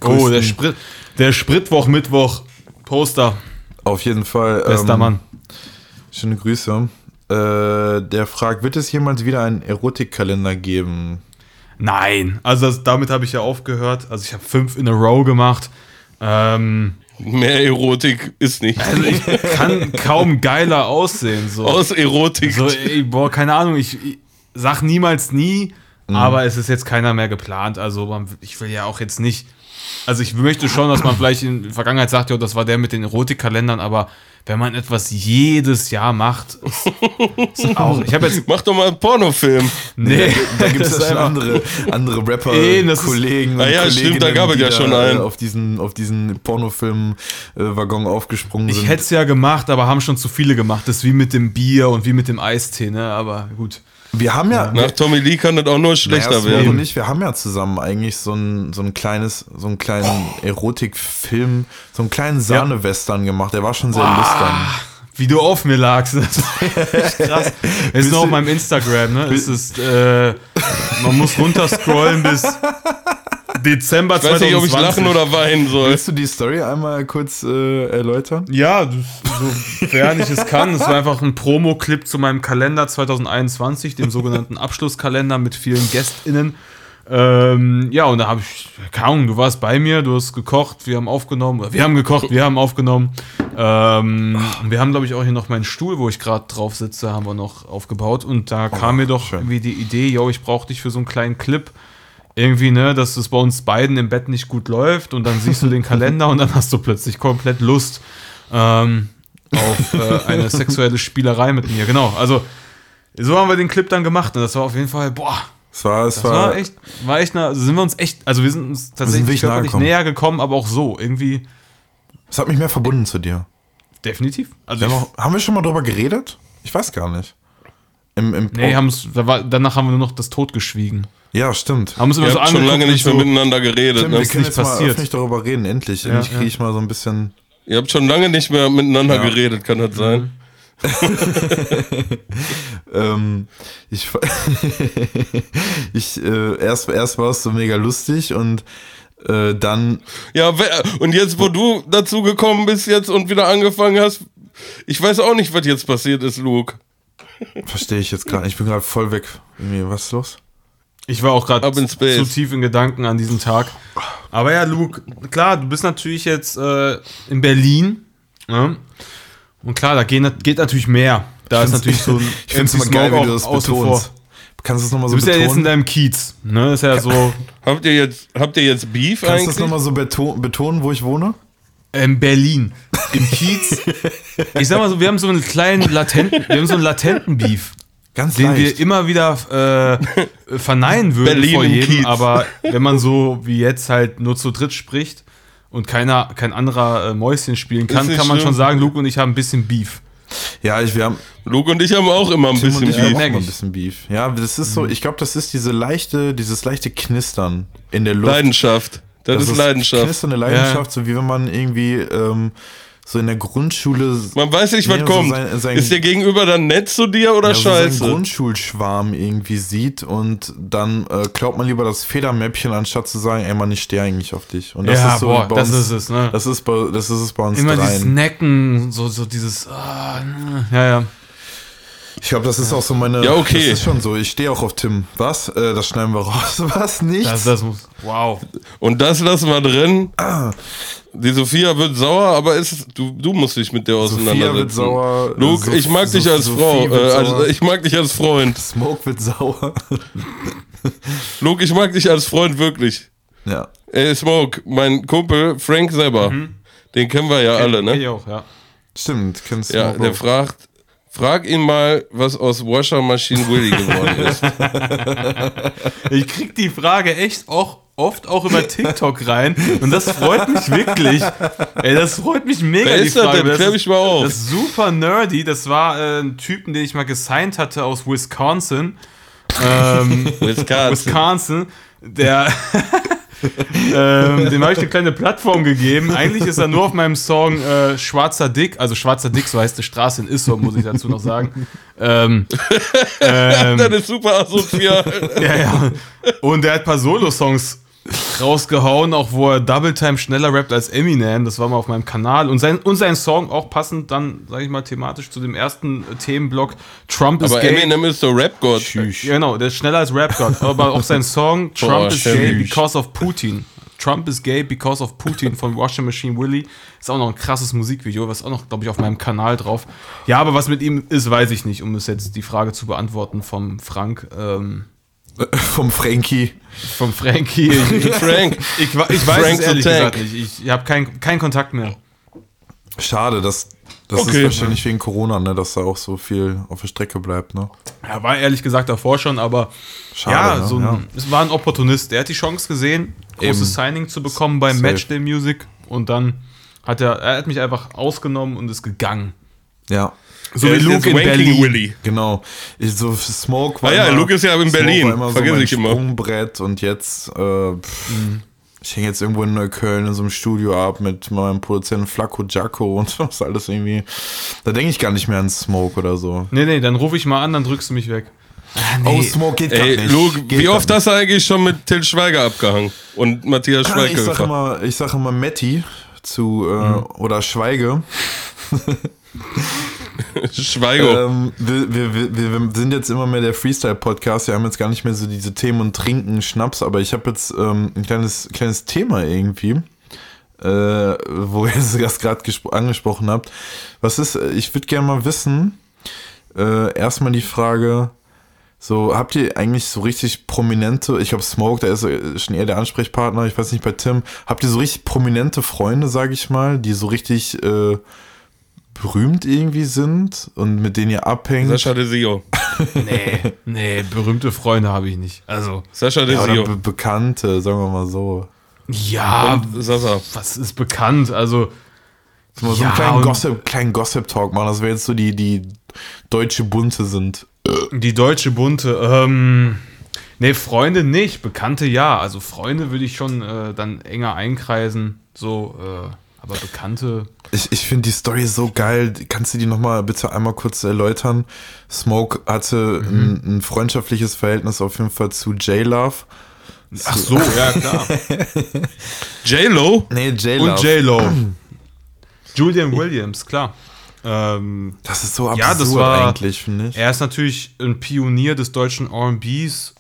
Oh, der, Sprit, der Spritwoch, Mittwoch, Poster, auf jeden Fall. bester ähm, Mann. Schöne Grüße. Äh, der fragt, wird es jemals wieder einen Erotikkalender geben? Nein, also das, damit habe ich ja aufgehört. Also ich habe fünf in a row gemacht. Ähm, Mehr Erotik ist nicht. also ich kann kaum geiler aussehen. So, Aus Erotik. so ey, boah, keine Ahnung, ich, ich sag niemals nie, aber es ist jetzt keiner mehr geplant. Also man, ich will ja auch jetzt nicht. Also ich möchte schon, dass man vielleicht in der Vergangenheit sagt, ja, das war der mit den Erotikkalendern, aber wenn man etwas jedes Jahr macht, ist, ist auch. Ich habe jetzt. Mach doch mal einen Pornofilm. Nee, Da gibt es ja schon andere, andere Rapper, Ey, ist- Kollegen Ah ja, stimmt, da gab es ja schon einen. auf diesen, auf diesen Pornofilm-Waggon aufgesprungen Ich sind. hätte es ja gemacht, aber haben schon zu viele gemacht. Das ist wie mit dem Bier und wie mit dem Eistee, ne? Aber gut. Wir haben ja, Nach Tommy Lee kann das auch nur schlechter naja, werden. und ich, wir haben ja zusammen eigentlich so ein, so ein kleines, so einen kleinen Erotikfilm, so einen kleinen Sahne-Western gemacht. Der war schon sehr lüstern. Wie du auf mir lagst. Das war echt krass. Es ist noch auf meinem Instagram, ne? Es ist, äh, man muss runterscrollen bis Dezember Ich weiß nicht, ob ich lachen oder weinen soll. Willst du die Story einmal kurz äh, erläutern? Ja, sofern ich es kann. Es war einfach ein Promo-Clip zu meinem Kalender 2021, dem sogenannten Abschlusskalender mit vielen GästInnen. Ähm, ja, und da habe ich, keine Ahnung, du warst bei mir, du hast gekocht, wir haben aufgenommen, oder wir haben gekocht, wir haben aufgenommen. Ähm, wir haben, glaube ich, auch hier noch meinen Stuhl, wo ich gerade drauf sitze, haben wir noch aufgebaut. Und da kam mir doch schön. irgendwie die Idee, yo, ich brauche dich für so einen kleinen Clip. Irgendwie, ne, dass es bei uns beiden im Bett nicht gut läuft und dann siehst du den Kalender und dann hast du plötzlich komplett Lust ähm, auf äh, eine sexuelle Spielerei mit mir. Genau, also so haben wir den Clip dann gemacht und das war auf jeden Fall, boah, Es war, es das war, war echt, war echt, eine, also sind wir uns echt, also wir sind uns tatsächlich körperlich gekommen. näher gekommen, aber auch so, irgendwie es hat mich mehr verbunden zu dir. definitiv. Also Wir haben, auch, haben wir schon mal drüber geredet? Ich weiß gar nicht. Im, im nee, haben's, da war, danach haben wir nur noch das Tod geschwiegen. ja, stimmt. Haben uns immer Ihr so habt schon lange nicht mehr so, miteinander geredet. Stimmt, Ne? wir können nicht jetzt mal passiert. öffentlich darüber reden, endlich. Ja, Endlich ja. kriege ich mal so ein bisschen. Ihr habt schon lange nicht mehr miteinander Ja. geredet, kann das sein? ähm, ich ich äh, erst, erst war es so mega lustig und äh, dann Ja, wer- und jetzt, wo du dazu gekommen bist jetzt und wieder angefangen hast, ich weiß auch nicht, was jetzt passiert ist, Luke. verstehe ich jetzt gerade. Ich bin gerade voll weg. Was ist los? Ich war auch gerade zu tief in Gedanken an diesem Tag. Aber ja, Luke, klar, du bist natürlich jetzt äh, in Berlin. Ne? Und klar, da gehen, geht natürlich mehr. Da ist natürlich so ein Ich finde es immer geil, wie du das außen vor. betonst. Kannst du es nochmal so Du bist ja jetzt in betonen? deinem Kiez. Ne? Ist ja so Habt ihr jetzt, habt ihr jetzt Beef Kannst du eigentlich? das nochmal so beton betonen, wo ich wohne? in Berlin. Im Kiez. Ich sag mal so, wir haben so einen kleinen latenten, wir haben so einen latenten Beef. Ganz den wir leicht. immer wieder äh, verneinen würden Berlin vor jedem, aber wenn man so wie jetzt halt nur zu dritt spricht und keiner, kein anderer äh, Mäuschen spielen kann, kann man schlimm. schon sagen, Luke und ich haben ein bisschen Beef. ja, ich, wir haben Luke und ich haben auch immer ein Tim bisschen und ich Beef. haben auch ein ich. bisschen Beef. Ja, das ist so, ich glaube, das ist diese leichte, dieses leichte Knistern in der Luft. Leidenschaft. Das, ist Leidenschaft. Knisternde Leidenschaft, so wie wenn man irgendwie ähm, so in der Grundschule Man weiß nicht, was Nee, so kommt. sein- sein- ist der Gegenüber dann nett zu dir oder ja, so seinen scheiße? Grundschulschwarm irgendwie sieht und dann äh, klaut man lieber das Federmäppchen, anstatt zu sagen, ey Mann, ich stehe eigentlich auf dich. Und das Ja, ist so boah, bei das uns, ist es, ne? Das ist bei, das ist es bei uns Immer dieses dreien. Necken, so, so dieses, ah, ne. ja, ja. Ich glaube, das ist auch so meine. Ja, okay. Das ist schon so. Ich stehe auch auf Tim. Was? Äh, das schneiden wir raus. Was? Nicht? Das, das muss, wow. Und das lassen wir drin. Die Sophia wird sauer, aber ist, du, du musst dich mit der auseinandersetzen. wird sauer, Luke, Sof- ich mag dich Sof- als Sophie Frau. Äh, also, ich mag dich als Freund. Smoke wird sauer. Luke, ich mag dich als Freund wirklich. ja. Ey, Smoke, mein Kumpel Frank selber. Den kennen wir ja alle, Ich Genau. ne? auch, ja. Stimmt. Kennst Ja, Smoke der auch. fragt, frag ihn mal, was aus Washer Machine Willy geworden ist. Ich krieg die Frage echt auch oft auch über TikTok rein und das freut mich wirklich. Ey, das freut mich mega. Wer die ist das Frage. denn? Klär ist- mich mal auf. Das ist super nerdy. Das war äh, ein Typen, den ich mal gesigned hatte aus Wisconsin. Ähm, Wisconsin. Wisconsin. Der. ähm, dem habe ich eine kleine Plattform gegeben. Eigentlich ist er nur auf meinem Song äh, Schwarzer Dick, also Schwarzer Dick, so heißt die Straße in Issum, muss ich dazu noch sagen. Ähm, ähm, Das ist super asozial. ja, ja. Und der hat ein paar Solo-Songs rausgehauen, auch wo er Double Time schneller rappt als Eminem. Das war mal auf meinem Kanal. Und sein, und sein Song auch passend dann, sag ich mal, thematisch zu dem ersten äh, Themenblock Trump is Aber gay. Eminem ist der Rap-Gott. Genau, der ist schneller als Rap-God. Aber auch sein Song Trump Boah, is tschüss. gay because of Putin. Trump is gay because of Putin von Washing Machine Willy. Ist auch noch ein krasses Musikvideo, was auch noch, glaube ich, auf meinem Kanal drauf. Ja, aber was mit ihm ist, weiß ich nicht, um es jetzt die Frage zu beantworten vom Frank. Ähm, Vom Frankie. vom Frankie. Ich, Frank. ich, ich weiß Frank es ehrlich Tank. gesagt nicht. Ich, ich habe keinen kein Kontakt mehr. Schade, das, das Okay. ist wahrscheinlich wegen Corona, ne, dass da auch so viel auf der Strecke bleibt, ne? Er war ehrlich gesagt davor schon, aber Schade, ja, ne? so ein, Ja. es war ein Opportunist. Der hat die Chance gesehen, großes Eben. Signing zu bekommen beim Safe. Matchday Music und dann hat er, er hat mich einfach ausgenommen und ist gegangen. Ja. So Der wie Luke in Berlin. Willy. Genau. Ich, so Smoke war Ah ja, immer, Luke ist ja in Smoke Berlin. War immer so Vergiss mein ich immer. Sprungbrett und jetzt äh, pff, ich hänge jetzt irgendwo in Neukölln in so einem Studio ab mit meinem Produzenten Flacco Giaco und ist alles irgendwie. Da denke ich gar nicht mehr an Smoke oder so. Nee, nee, dann rufe ich mal an, dann drückst du mich weg. Ah, nee. Oh, Smoke geht gar Ey, nicht. Luke, Geht wie oft hast du eigentlich schon mit Till Schweiger abgehangen? Und Matthias. Ah, Ich sag Schweighöfer? immer, ich sag immer Matti zu äh, oder Schweige. Schweigo. Ähm, wir, wir, wir, sind jetzt immer mehr der Freestyle-Podcast. Wir haben jetzt gar nicht mehr so diese Themen und Trinken, Schnaps, aber ich habe jetzt ähm, ein kleines, kleines Thema irgendwie, äh, wo ihr das gerade angesprochen habt. Was ist, äh, ich würde gerne mal wissen, äh, erstmal die Frage, so, habt ihr eigentlich so richtig prominente, ich glaube Smoke, der ist äh, schon eher der Ansprechpartner, ich weiß nicht, bei Tim, habt ihr so richtig prominente Freunde, sage ich mal, die so richtig äh, berühmt irgendwie sind und mit denen ihr abhängt? Sascha Desio. nee, nee, berühmte Freunde habe ich nicht. Also, Sascha ja, oder Desio. be Bekannte, sagen wir mal so. ja, Und Sasa. was ist bekannt? Also, so Ja, einen kleinen Gossip, kleinen Gossip-Talk machen, dass wir jetzt so die, die deutsche Bunte sind. Die deutsche Bunte, ähm, nee, Freunde nicht, Bekannte ja. Also Freunde würde ich schon äh, dann enger einkreisen. So, äh, Aber bekannte. Ich, ich finde die Story so geil. Kannst du die nochmal bitte einmal kurz erläutern? Smoke hatte ein, ein freundschaftliches Verhältnis auf jeden Fall zu J-Love. Ach so, ja, klar. J-Lo? Nee, J-Love. Und J-Lo. Julian Williams, klar. Ähm, Das ist so absurd Ja, das war- eigentlich, finde ich. er ist natürlich ein Pionier des deutschen RBs,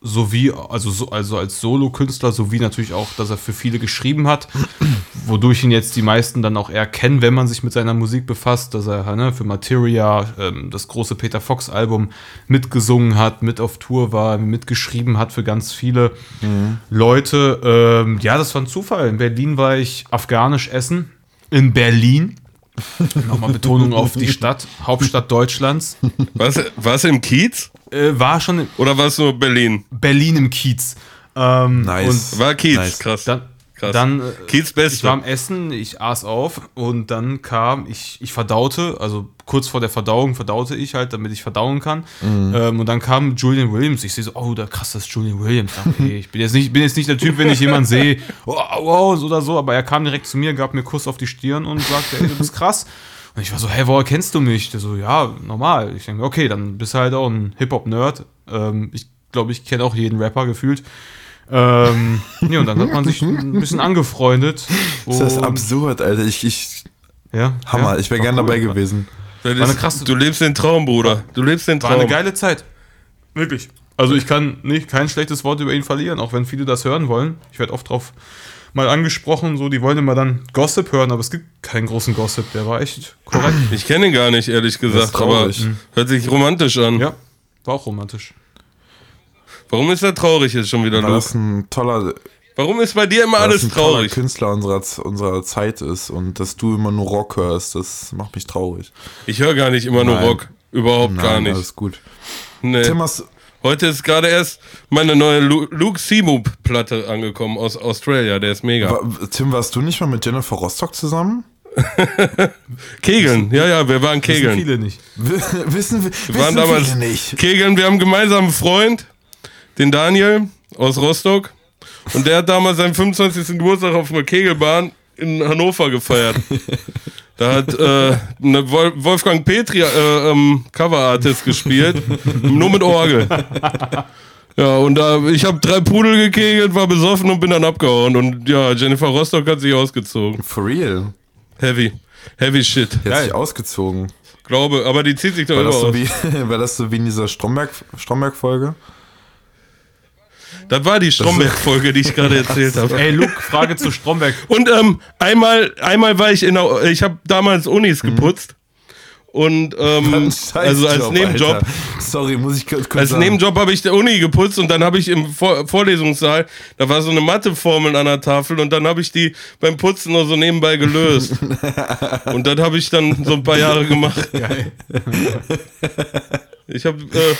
sowie, also, so, also als Solo-Künstler, sowie natürlich auch, dass er für viele geschrieben hat, wodurch ihn jetzt die meisten dann auch eher kennen, wenn man sich mit seiner Musik befasst, dass er ne, für Materia ähm, das große Peter Fox-Album mitgesungen hat, mit auf Tour war, mitgeschrieben hat für ganz viele Leute. Ähm, ja, das war ein Zufall. In Berlin war ich afghanisch essen. In Berlin. Nochmal Betonung auf die Stadt, Hauptstadt Deutschlands. Was, war's im Kiez? Äh, war schon in Oder war es nur Berlin? Berlin im Kiez. Ähm, Nice. War Kiez, Nice. krass. Dann, Krass. dann äh, Kiez Beste. ich war am Essen, ich aß auf und dann kam, ich, ich verdaute, also kurz vor der Verdauung verdaute ich halt, damit ich verdauen kann. Ähm, und dann kam Julian Williams. Ich sehe so, oh, da krass, das ist Julian Williams. Okay, ich bin jetzt nicht, bin jetzt nicht der Typ, wenn ich jemanden sehe, oh, wow, so oder so, aber er kam direkt zu mir, gab mir Kuss auf die Stirn und sagte, ey, du bist krass. Und ich war so, hey, woher kennst du mich? Der so, ja, normal. Ich denke, okay, dann bist du halt auch ein Hip-Hop-Nerd. Ähm, ich glaube, ich kenne auch jeden Rapper gefühlt. Ähm, ja, und dann hat man sich ein bisschen angefreundet. Das ist Und- absurd, Alter. Ich, ich ja, Hammer. ja, ich wäre war gern cool. dabei gewesen. Das war eine krasse- Du lebst den Traum, Bruder. Du lebst den War Traum. eine geile Zeit. Wirklich. Also ich kann nicht kein schlechtes Wort über ihn verlieren, auch wenn viele das hören wollen. Ich werde oft drauf mal angesprochen, so die wollen immer dann Gossip hören, aber es gibt keinen großen Gossip. Der war echt korrekt. Ich kenne ihn gar nicht, ehrlich gesagt, aber traurig. hört sich romantisch an. ja, war auch romantisch. Warum ist er traurig jetzt schon wieder, Weil das ein toller, Warum ist bei dir immer alles ein toller traurig? Künstler unserer, unserer Zeit ist und dass du immer nur Rock hörst, das macht mich traurig. Ich höre gar nicht immer nur Nein. Rock. Überhaupt gar Nein, nicht. alles gut. Nee. Tim, hast, Heute ist gerade erst meine neue Lu Luke Seymour-Platte angekommen aus Australia. Der ist mega. Tim, warst du nicht mal mit Jennifer Rostock zusammen? Kegeln, ja, ja, wir waren Wissen Kegeln. viele nicht. Wissen wir Wir waren wissen damals viele nicht. Kegeln. Wir haben einen gemeinsamen Freund, den Daniel aus Rostock. Und der hat damals seinen 25. Geburtstag auf einer Kegelbahn in Hannover gefeiert. Da hat äh, Wolfgang Petri äh, ähm, Coverartist gespielt, nur mit Orgel. Ja, und da, ich habe drei Pudel gekegelt, war besoffen und bin dann abgehauen. Und ja, Jennifer Rostock hat sich ausgezogen. For real. Heavy. Heavy shit. Die hat sich ausgezogen. Glaube, aber die zieht sich doch War immer das, so aus. wie, war das so wie in dieser Stromberg- Stromberg-Folge? Das war die Stromberg-Folge, die ich gerade erzählt habe. Ey, Luke, Frage zu Stromberg. Und ähm, einmal, einmal war ich in der, ich habe damals Unis geputzt. Und ähm, also als Nebenjob, Alter. Sorry, muss ich kurz kurz als sagen. Nebenjob habe ich der Uni geputzt und dann habe ich im Vor Vorlesungssaal, da war so eine Matheformel an der Tafel und dann habe ich die beim Putzen nur so nebenbei gelöst. und das habe ich dann so ein paar Jahre gemacht. Geil. Ich habe äh,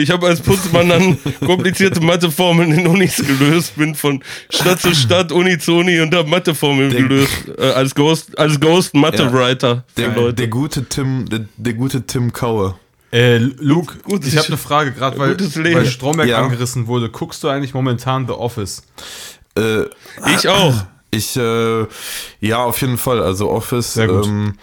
ich hab als Putzmann dann komplizierte Matheformeln in Unis gelöst, bin von Stadt zu Stadt, Uni zu Uni und habe Matheformeln Der- gelöst. Äh, als Ghost, als Ghost Mathe-Writer für der, Leute. der gute Tim, der, der gute Tim Kaue. Äh, Luke, Gutes- ich habe eine Frage, gerade weil, weil Stromberg Ja. angerissen wurde. Guckst du eigentlich momentan The Office? Äh, Ich auch. ich, äh, ja, auf jeden Fall. Also Office, Sehr gut. ähm,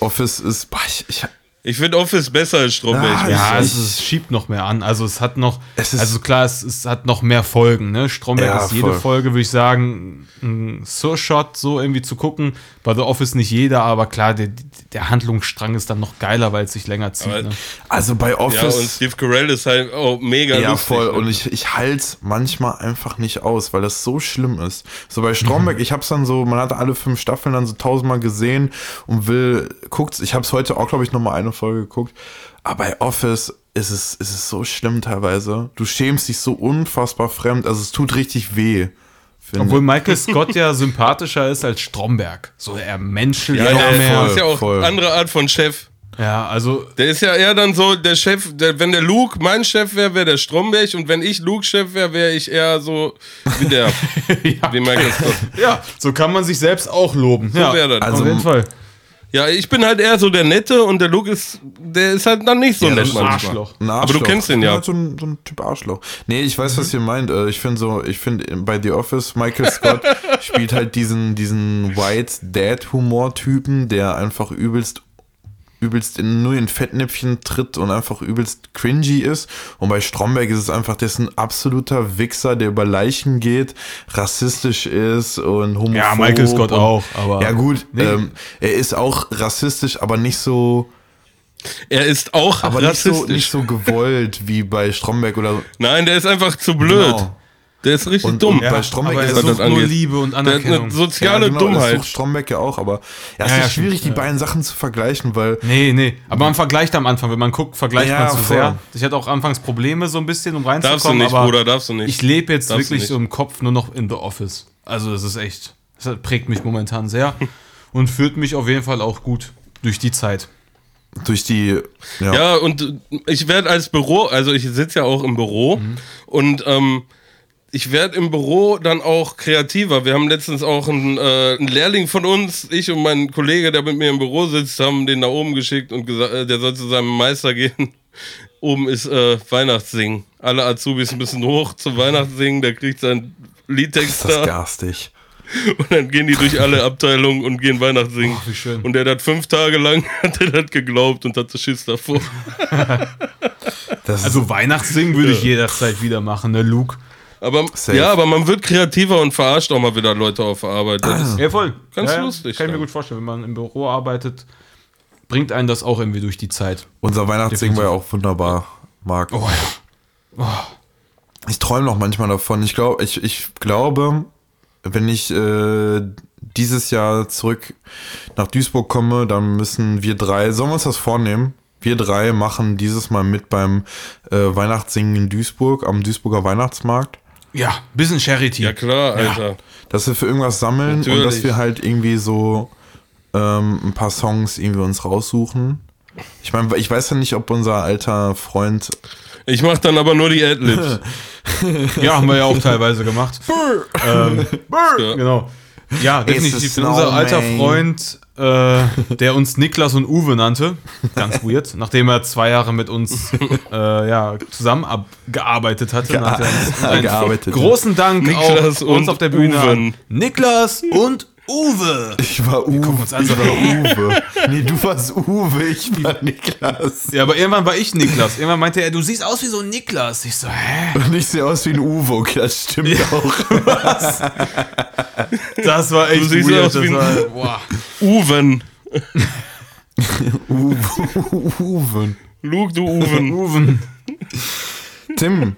Office ist, boah, ich, ich, Ich finde Office besser als Stromberg. Ah, Ja, es, es schiebt noch mehr an. Also es hat noch, Es ist- also klar, es, es hat noch mehr Folgen. Ne? Stromberg Ja, ist jede voll. Folge, würde ich sagen, ein Surshot so irgendwie zu gucken. Bei The Office nicht jeder, aber klar, der, der Handlungsstrang ist dann noch geiler, weil es sich länger zieht. Aber- Ne? also bei Ja, und Office. Steve Carell ist halt auch mega Ja, lustig. voll. ne? Und ich, ich halte es manchmal einfach nicht aus, weil das so schlimm ist. So bei Stromberg, ich hab's dann so, man hat alle fünf Staffeln dann so tausendmal gesehen und will, guckt's, ich hab's heute auch, glaube ich, nochmal eine Folge geguckt. Aber bei Office ist es, ist es so schlimm teilweise. Du schämst dich so unfassbar fremd. Also es tut richtig weh. Finde Obwohl Michael Scott ja sympathischer ist als Stromberg. So er menschelt ja, noch der mehr. ist ja auch voll. andere Art von Chef. Ja, also Der ist ja eher dann so, der Chef, der, wenn der Luke mein Chef wäre, wäre der Stromberg und wenn ich Luke Chef wäre, wäre ich eher so wie der, wie Michael Scott. ja, so kann man sich selbst auch loben. ja, wär das. auf Also- jeden Fall. Ja, ich bin halt eher so der Nette und der Luke ist, der ist halt dann nicht so Ja, nett ein. Arschloch. Ein Aber du kennst den ja. halt So ein, so ein Typ Arschloch. Nee, ich weiß, was ihr meint. Äh, Ich finde so, ich finde bei The Office, Michael Scott spielt halt diesen, diesen White Dad Humor-Typen, der einfach übelst übelst in, nur in Fettnäpfchen tritt und einfach übelst cringy ist. Und bei Stromberg ist es einfach, der ist ein absoluter Wichser, der über Leichen geht, rassistisch ist und homophob. Ja, Michael Scott und, auch, aber- Ja gut, Nee. ähm, er ist auch rassistisch, aber nicht so... Er ist auch Aber nicht rassistisch. so, nicht so gewollt wie bei Stromberg oder Nein, der ist einfach zu blöd. Genau. Der ist richtig Und- dumm. und bei er ist was sucht das nur angeht. Liebe und Der hat Anerkennung. eine soziale genau, Das Dummheit. sucht Stromberg ja auch, aber ja, es Ja, ist ja, schwierig, stimmt, die beiden Sachen zu vergleichen, weil Nee, nee. Aber man vergleicht am Anfang. Wenn man guckt, vergleicht Ja, man zu voll. sehr. Ich hatte auch anfangs Probleme so ein bisschen, um reinzukommen. Darfst du nicht, aber Bruder, darfst du nicht. Ich lebe jetzt Darfst wirklich so im Kopf nur noch in The Office. Also das ist echt, das prägt mich momentan sehr und führt mich auf jeden Fall auch gut durch die Zeit. durch die ja, Ja, und ich werde als Büro, also ich sitze ja auch im Büro Mhm. und ähm, ich werde im Büro dann auch kreativer. Wir haben letztens auch einen, äh, einen Lehrling von uns, ich und mein Kollege, der mit mir im Büro sitzt, haben den nach oben geschickt und gesagt, äh, der soll zu seinem Meister gehen. Oben ist äh, Weihnachtssingen. Alle Azubis müssen hoch zum Weihnachtssingen, der kriegt seinen Liedtext ist das da garstig. und dann gehen die durch alle Abteilungen und gehen Weihnachtssingen. wie schön. Und der hat fünf Tage lang hat er das geglaubt und hatte Schiss davor. Das Also Weihnachtssingen würde ich jederzeit wieder machen, ne, Luke? Aber Safe. ja, aber man wird kreativer und verarscht auch mal wieder Leute auf der Arbeit. Das ist, Ja, voll. Ganz ja, lustig, Kann ich mir gut vorstellen, wenn man im Büro arbeitet, bringt einen das auch irgendwie durch die Zeit. unser Weihnachtssingen war ja auch wunderbar, Marc. Oh ja. Ich träume noch manchmal davon. Ich glaube, ich, ich glaube, wenn ich äh, dieses Jahr zurück nach Duisburg komme, dann müssen wir drei, sollen wir uns das vornehmen? Wir drei machen dieses Mal mit beim äh, Weihnachtssingen in Duisburg, am Duisburger Weihnachtsmarkt. Ja, bisschen Charity. ja klar, Alter. dass wir für irgendwas sammeln und Natürlich. dass wir halt irgendwie so ähm, ein paar Songs irgendwie uns raussuchen. Ich meine, ich weiß ja nicht, ob unser alter Freund. Ich mach dann aber nur die Adlibs. Ja, haben wir ja auch teilweise gemacht. ähm, Ja. Genau. Ja, definitiv. Unser alter Freund, äh, der uns Niklas und Uwe nannte, ganz weird, nachdem er zwei Jahre mit uns äh, ja, zusammengearbeitet hatte. Ge- hat er uns einen gearbeitet, Großen Dank Niklas auch uns und auf der Bühne Uwe. an Niklas und Uwe. Ich war Uwe. uns an, Ich war Uwe. Nee, du warst Uwe, ich war Niklas. Ja, aber irgendwann war ich Niklas. Irgendwann meinte er, du siehst aus wie so ein Niklas. Ich so, hä? Und ich sehe aus wie ein Uwe, okay, das stimmt auch. Das war echt Du siehst weird. aus wie ein- war, boah. Uwen. Uwe. Uwe. Luke, du Uwen. Uwe. Tim,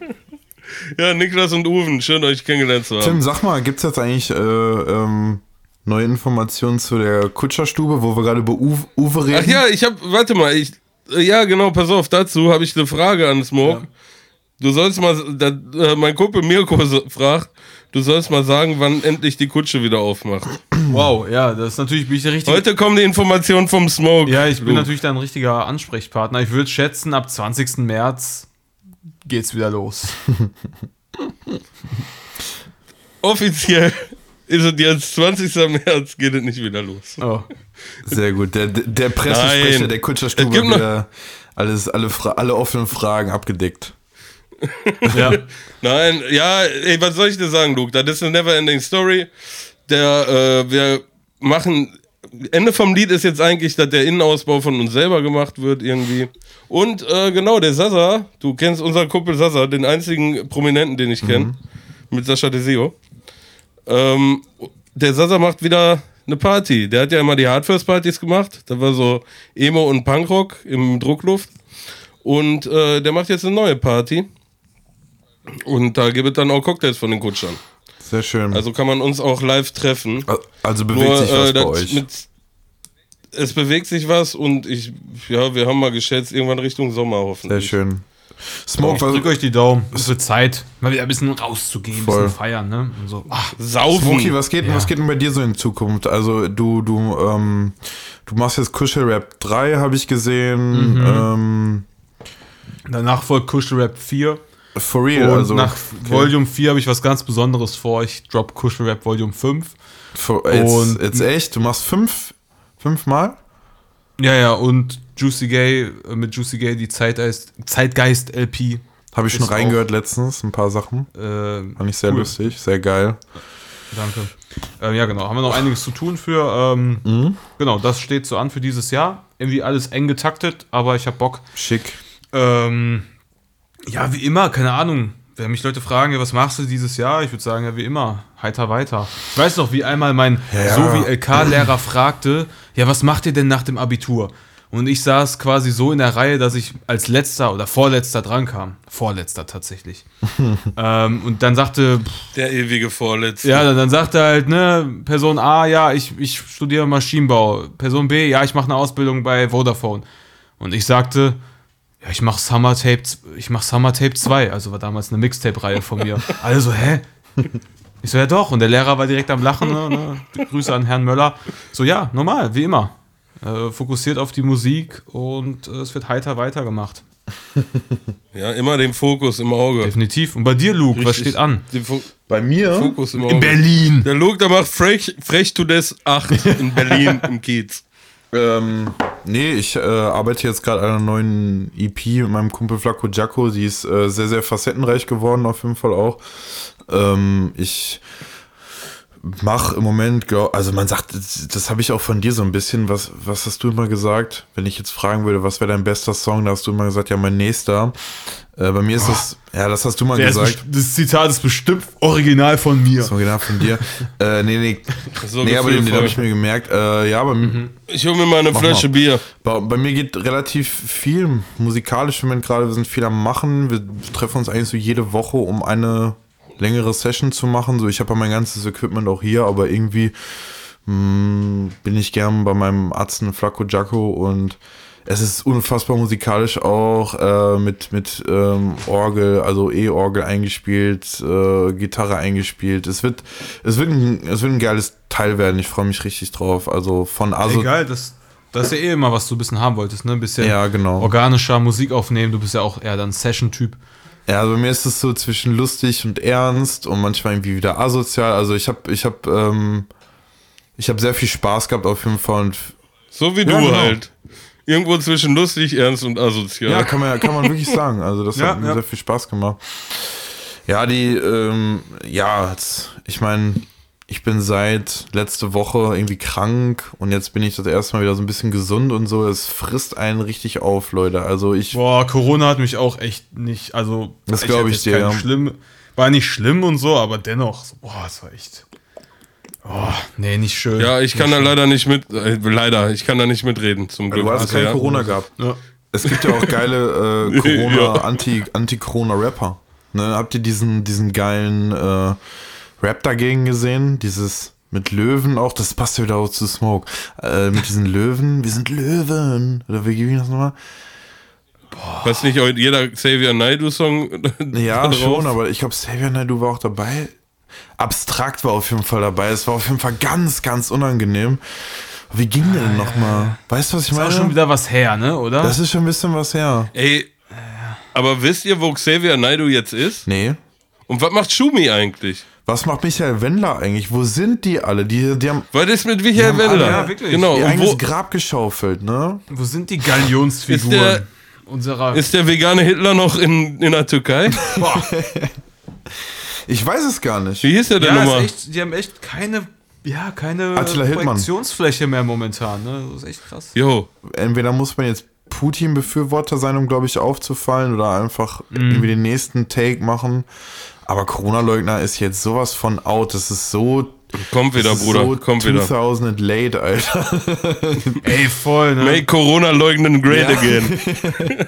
Ja, Niklas und Uwen. Schön, euch kennengelernt zu haben. Tim, sag mal, gibt's jetzt eigentlich äh, ähm, neue Informationen zu der Kutscherstube, wo wir gerade über Uwe, Uwe reden? Ach ja, ich hab, warte mal, ich, ja genau, pass auf, dazu habe ich eine Frage an Smoke. Du sollst mal, da, äh, mein Kumpel Mirko so- fragt, du sollst mal sagen, wann endlich die Kutsche wieder aufmacht. Wow, ja, das ist natürlich, bin ich der richtige. Heute kommen die Informationen vom Smoke. ja, ich bin Luke. natürlich dein richtiger Ansprechpartner. Ich würde schätzen, ab 20. März geht's wieder los. Offiziell ist es jetzt 20. März, geht es nicht wieder los. Oh. Sehr gut. Der, der Pressesprecher Nein. der Kutscherstube hat wieder alles, alle, alle offenen Fragen abgedeckt. Ja. Nein, ja, ey, was soll ich dir sagen, Luke? Das ist eine never-ending Story. Der, äh, wir machen. Ende vom Lied ist jetzt eigentlich, dass der Innenausbau von uns selber gemacht wird, irgendwie. Und äh, genau, der Sasa, du kennst unseren Kumpel Sasa, den einzigen Prominenten, den ich kenne, mit Sascha Deseo. Ähm, der Sasa macht wieder eine Party. Der hat ja immer die Hardfirst-Partys gemacht. Da war so Emo und Punkrock im Druckluft. Und äh, der macht jetzt eine neue Party. Und da gibt es dann auch Cocktails von den Kutschern. Sehr schön. Also kann man uns auch live treffen. also bewegt Nur, sich was äh, bei euch. Mit, es bewegt sich was und ich, ja, wir haben mal geschätzt, irgendwann Richtung Sommer Sehr hoffentlich. schön. Smoke, Ich was, drück euch die Daumen. Es wird Zeit, mal wieder ein bisschen rauszugehen, ein bisschen feiern, ne? Und so. Ach, Saufen. Smokey, was geht, Ja. was geht denn bei dir so in Zukunft? Also du, du, ähm, du machst jetzt Kuschelrap 3, habe ich gesehen. Mhm. Ähm, danach folgt Kuschelrap 4. for real, Und also. nach okay. Volume 4 habe ich was ganz Besonderes vor. Ich drop Kuschelrap Volume 5. For, jetzt, und- jetzt echt? Du machst fünf, fünfmal? Ja, ja, und Juicy Gay, äh, mit Juicy Gay die Zeitgeist, Zeitgeist LP. Habe ich schon reingehört letztens, ein paar Sachen. Äh, Fand ich sehr Cool. lustig, sehr geil. Danke. Ähm, ja, genau. Haben wir noch einiges zu tun für. Ähm, Mhm. Genau, das steht so an für dieses Jahr. Irgendwie alles eng getaktet, aber ich habe Bock. Schick. Ähm, ja, wie immer, keine Ahnung. Wenn mich Leute fragen, ja, was machst du dieses Jahr? Ich würde sagen, ja, wie immer, heiter weiter. Ich weiß noch, wie einmal mein ja. so wie LK-Lehrer fragte, ja, was macht ihr denn nach dem Abitur? Und ich saß quasi so in der Reihe, dass ich als letzter oder vorletzter dran kam. Vorletzter tatsächlich. ähm, und dann sagte, Der ewige Vorletzte. ja, dann, dann sagte halt, ne, Person A, ja, ich, ich studiere Maschinenbau. Person B, ja, ich mache eine Ausbildung bei Vodafone. Und ich sagte, ja, ich mache Summer Tape, z- ich mach Summer Tape 2, also war damals eine Mixtape-Reihe von mir. Alle so, hä? Ich so, ja doch. Und der Lehrer war direkt am Lachen, ne, ne? Grüße an Herrn Möller. So, ja, normal, wie immer. Äh, fokussiert auf die Musik und äh, es wird heiter weitergemacht. Ja, immer den Fokus im Auge. Definitiv. Und bei dir, Luke, was Richtig. steht an? Bei mir? Fokus im Auge. In Berlin. Der Luke, der macht Frech, Frech to Des 8 in Berlin im Kiez. Ähm, nee, ich äh, arbeite jetzt gerade an einer neuen EP mit meinem Kumpel Flacco Giaco. Die ist äh, sehr, sehr facettenreich geworden, auf jeden Fall auch. Ähm, ich mache im Moment, also man sagt, das, das habe ich auch von dir so ein bisschen. Was, was hast du immer gesagt? Wenn ich jetzt fragen würde, was wäre dein bester Song, da hast du immer gesagt, ja, mein nächster. Äh, bei mir ist das, ja, das hast du mal ist gesagt. das Zitat ist bestimmt original von mir. Das genau von dir. äh, nee, nee. So nee, aber den, den habe ich mir gemerkt. Äh, ja, aber Ich hole mir mal eine Flasche mal. Bier. Bei, bei mir geht relativ viel musikalisch im Moment gerade. Wir sind viel am Machen. Wir treffen uns eigentlich so jede Woche, um eine längere Session zu machen. So, ich habe ja mein ganzes Equipment auch hier, aber irgendwie mh, bin ich gern bei meinem Atzen Flacco Giaco und es ist unfassbar musikalisch auch äh, mit, mit ähm, Orgel, also E-Orgel eingespielt, äh, Gitarre eingespielt. Es wird, es, wird ein, es wird ein geiles Teil werden. Ich freue mich richtig drauf. Also von also Egal, das, das ist ja eh immer, was du ein bisschen haben wolltest, ne? Ein bisschen Ja, genau. organischer Musik aufnehmen. Du bist ja auch eher dann Session-Typ. Ja, also bei mir ist es so zwischen lustig und ernst und manchmal irgendwie wieder asozial. Also ich habe ich habe ähm, ich habe sehr viel Spaß gehabt auf jeden Fall und So wie Ja, du genau. halt. Irgendwo zwischen lustig, ernst und asozial. ja, kann man kann man wirklich sagen. Also das Ja, hat mir ja. sehr viel Spaß gemacht. Ja, die ähm, ja, ich meine, ich bin seit letzte Woche irgendwie krank und jetzt bin ich das erste Mal wieder so ein bisschen gesund und so. Es frisst einen richtig auf, Leute. Also ich Boah, Corona hat mich auch echt nicht, also. Das ich glaub hatte ich dir, ja. Schlimm, war nicht schlimm und so, aber dennoch, so, boah, es war echt. Oh, nee, nicht schön. Ja, ich kann da leider nicht mit, äh, leider, ich kann da nicht mitreden, zum Glück. du hast Also, kein ja. Corona gehabt. Ja. Es gibt ja auch geile äh, Corona, Ja. Anti, Anti-Corona-Rapper. Ne, habt ihr diesen, diesen geilen äh, Rap dagegen gesehen? Dieses mit Löwen auch, das passt ja wieder auch zu Smoke. Äh, mit diesen Löwen, wir sind Löwen. Oder wie ging das nochmal? Was nicht auch jeder Xavier Naidoo-Song Ja, schon, aber ich glaube, Xavier Naidoo war auch dabei. Abstrakt war auf jeden Fall dabei. Es war auf jeden Fall ganz, ganz unangenehm. Wie ging der denn nochmal? Weißt du, was ich Ist auch meine? schon wieder was her, ne, oder? das ist schon ein bisschen was her. Ey, aber wisst ihr, wo Xavier Naidoo jetzt ist? Nee. Und was macht Schumi eigentlich? Was macht Michael Wendler eigentlich? Wo sind die alle? Die, die haben Was ist mit Michael alle- Wendler? Ja, wirklich. Genau. ihr Und eigenes wo Grab geschaufelt, ne? Wo sind die Galionsfiguren Ist der- unserer. ist der vegane Hitler noch in, in der Türkei? boah, Ich weiß es gar nicht. Wie hieß der denn ja, nochmal? die haben echt keine, ja, keine Attila. Projektionsfläche mehr momentan, ne? Das ist echt krass. Jo, Entweder muss man jetzt Putin-Befürworter sein, um, glaube ich, aufzufallen, oder einfach Mhm. irgendwie den nächsten Take machen. Aber Corona-Leugner ist jetzt sowas von out. Das ist so. kommt wieder, Bruder, so kommt wieder. 2000 late, Alter. Ey, voll, ne? Make Corona leugnen great Ja. again.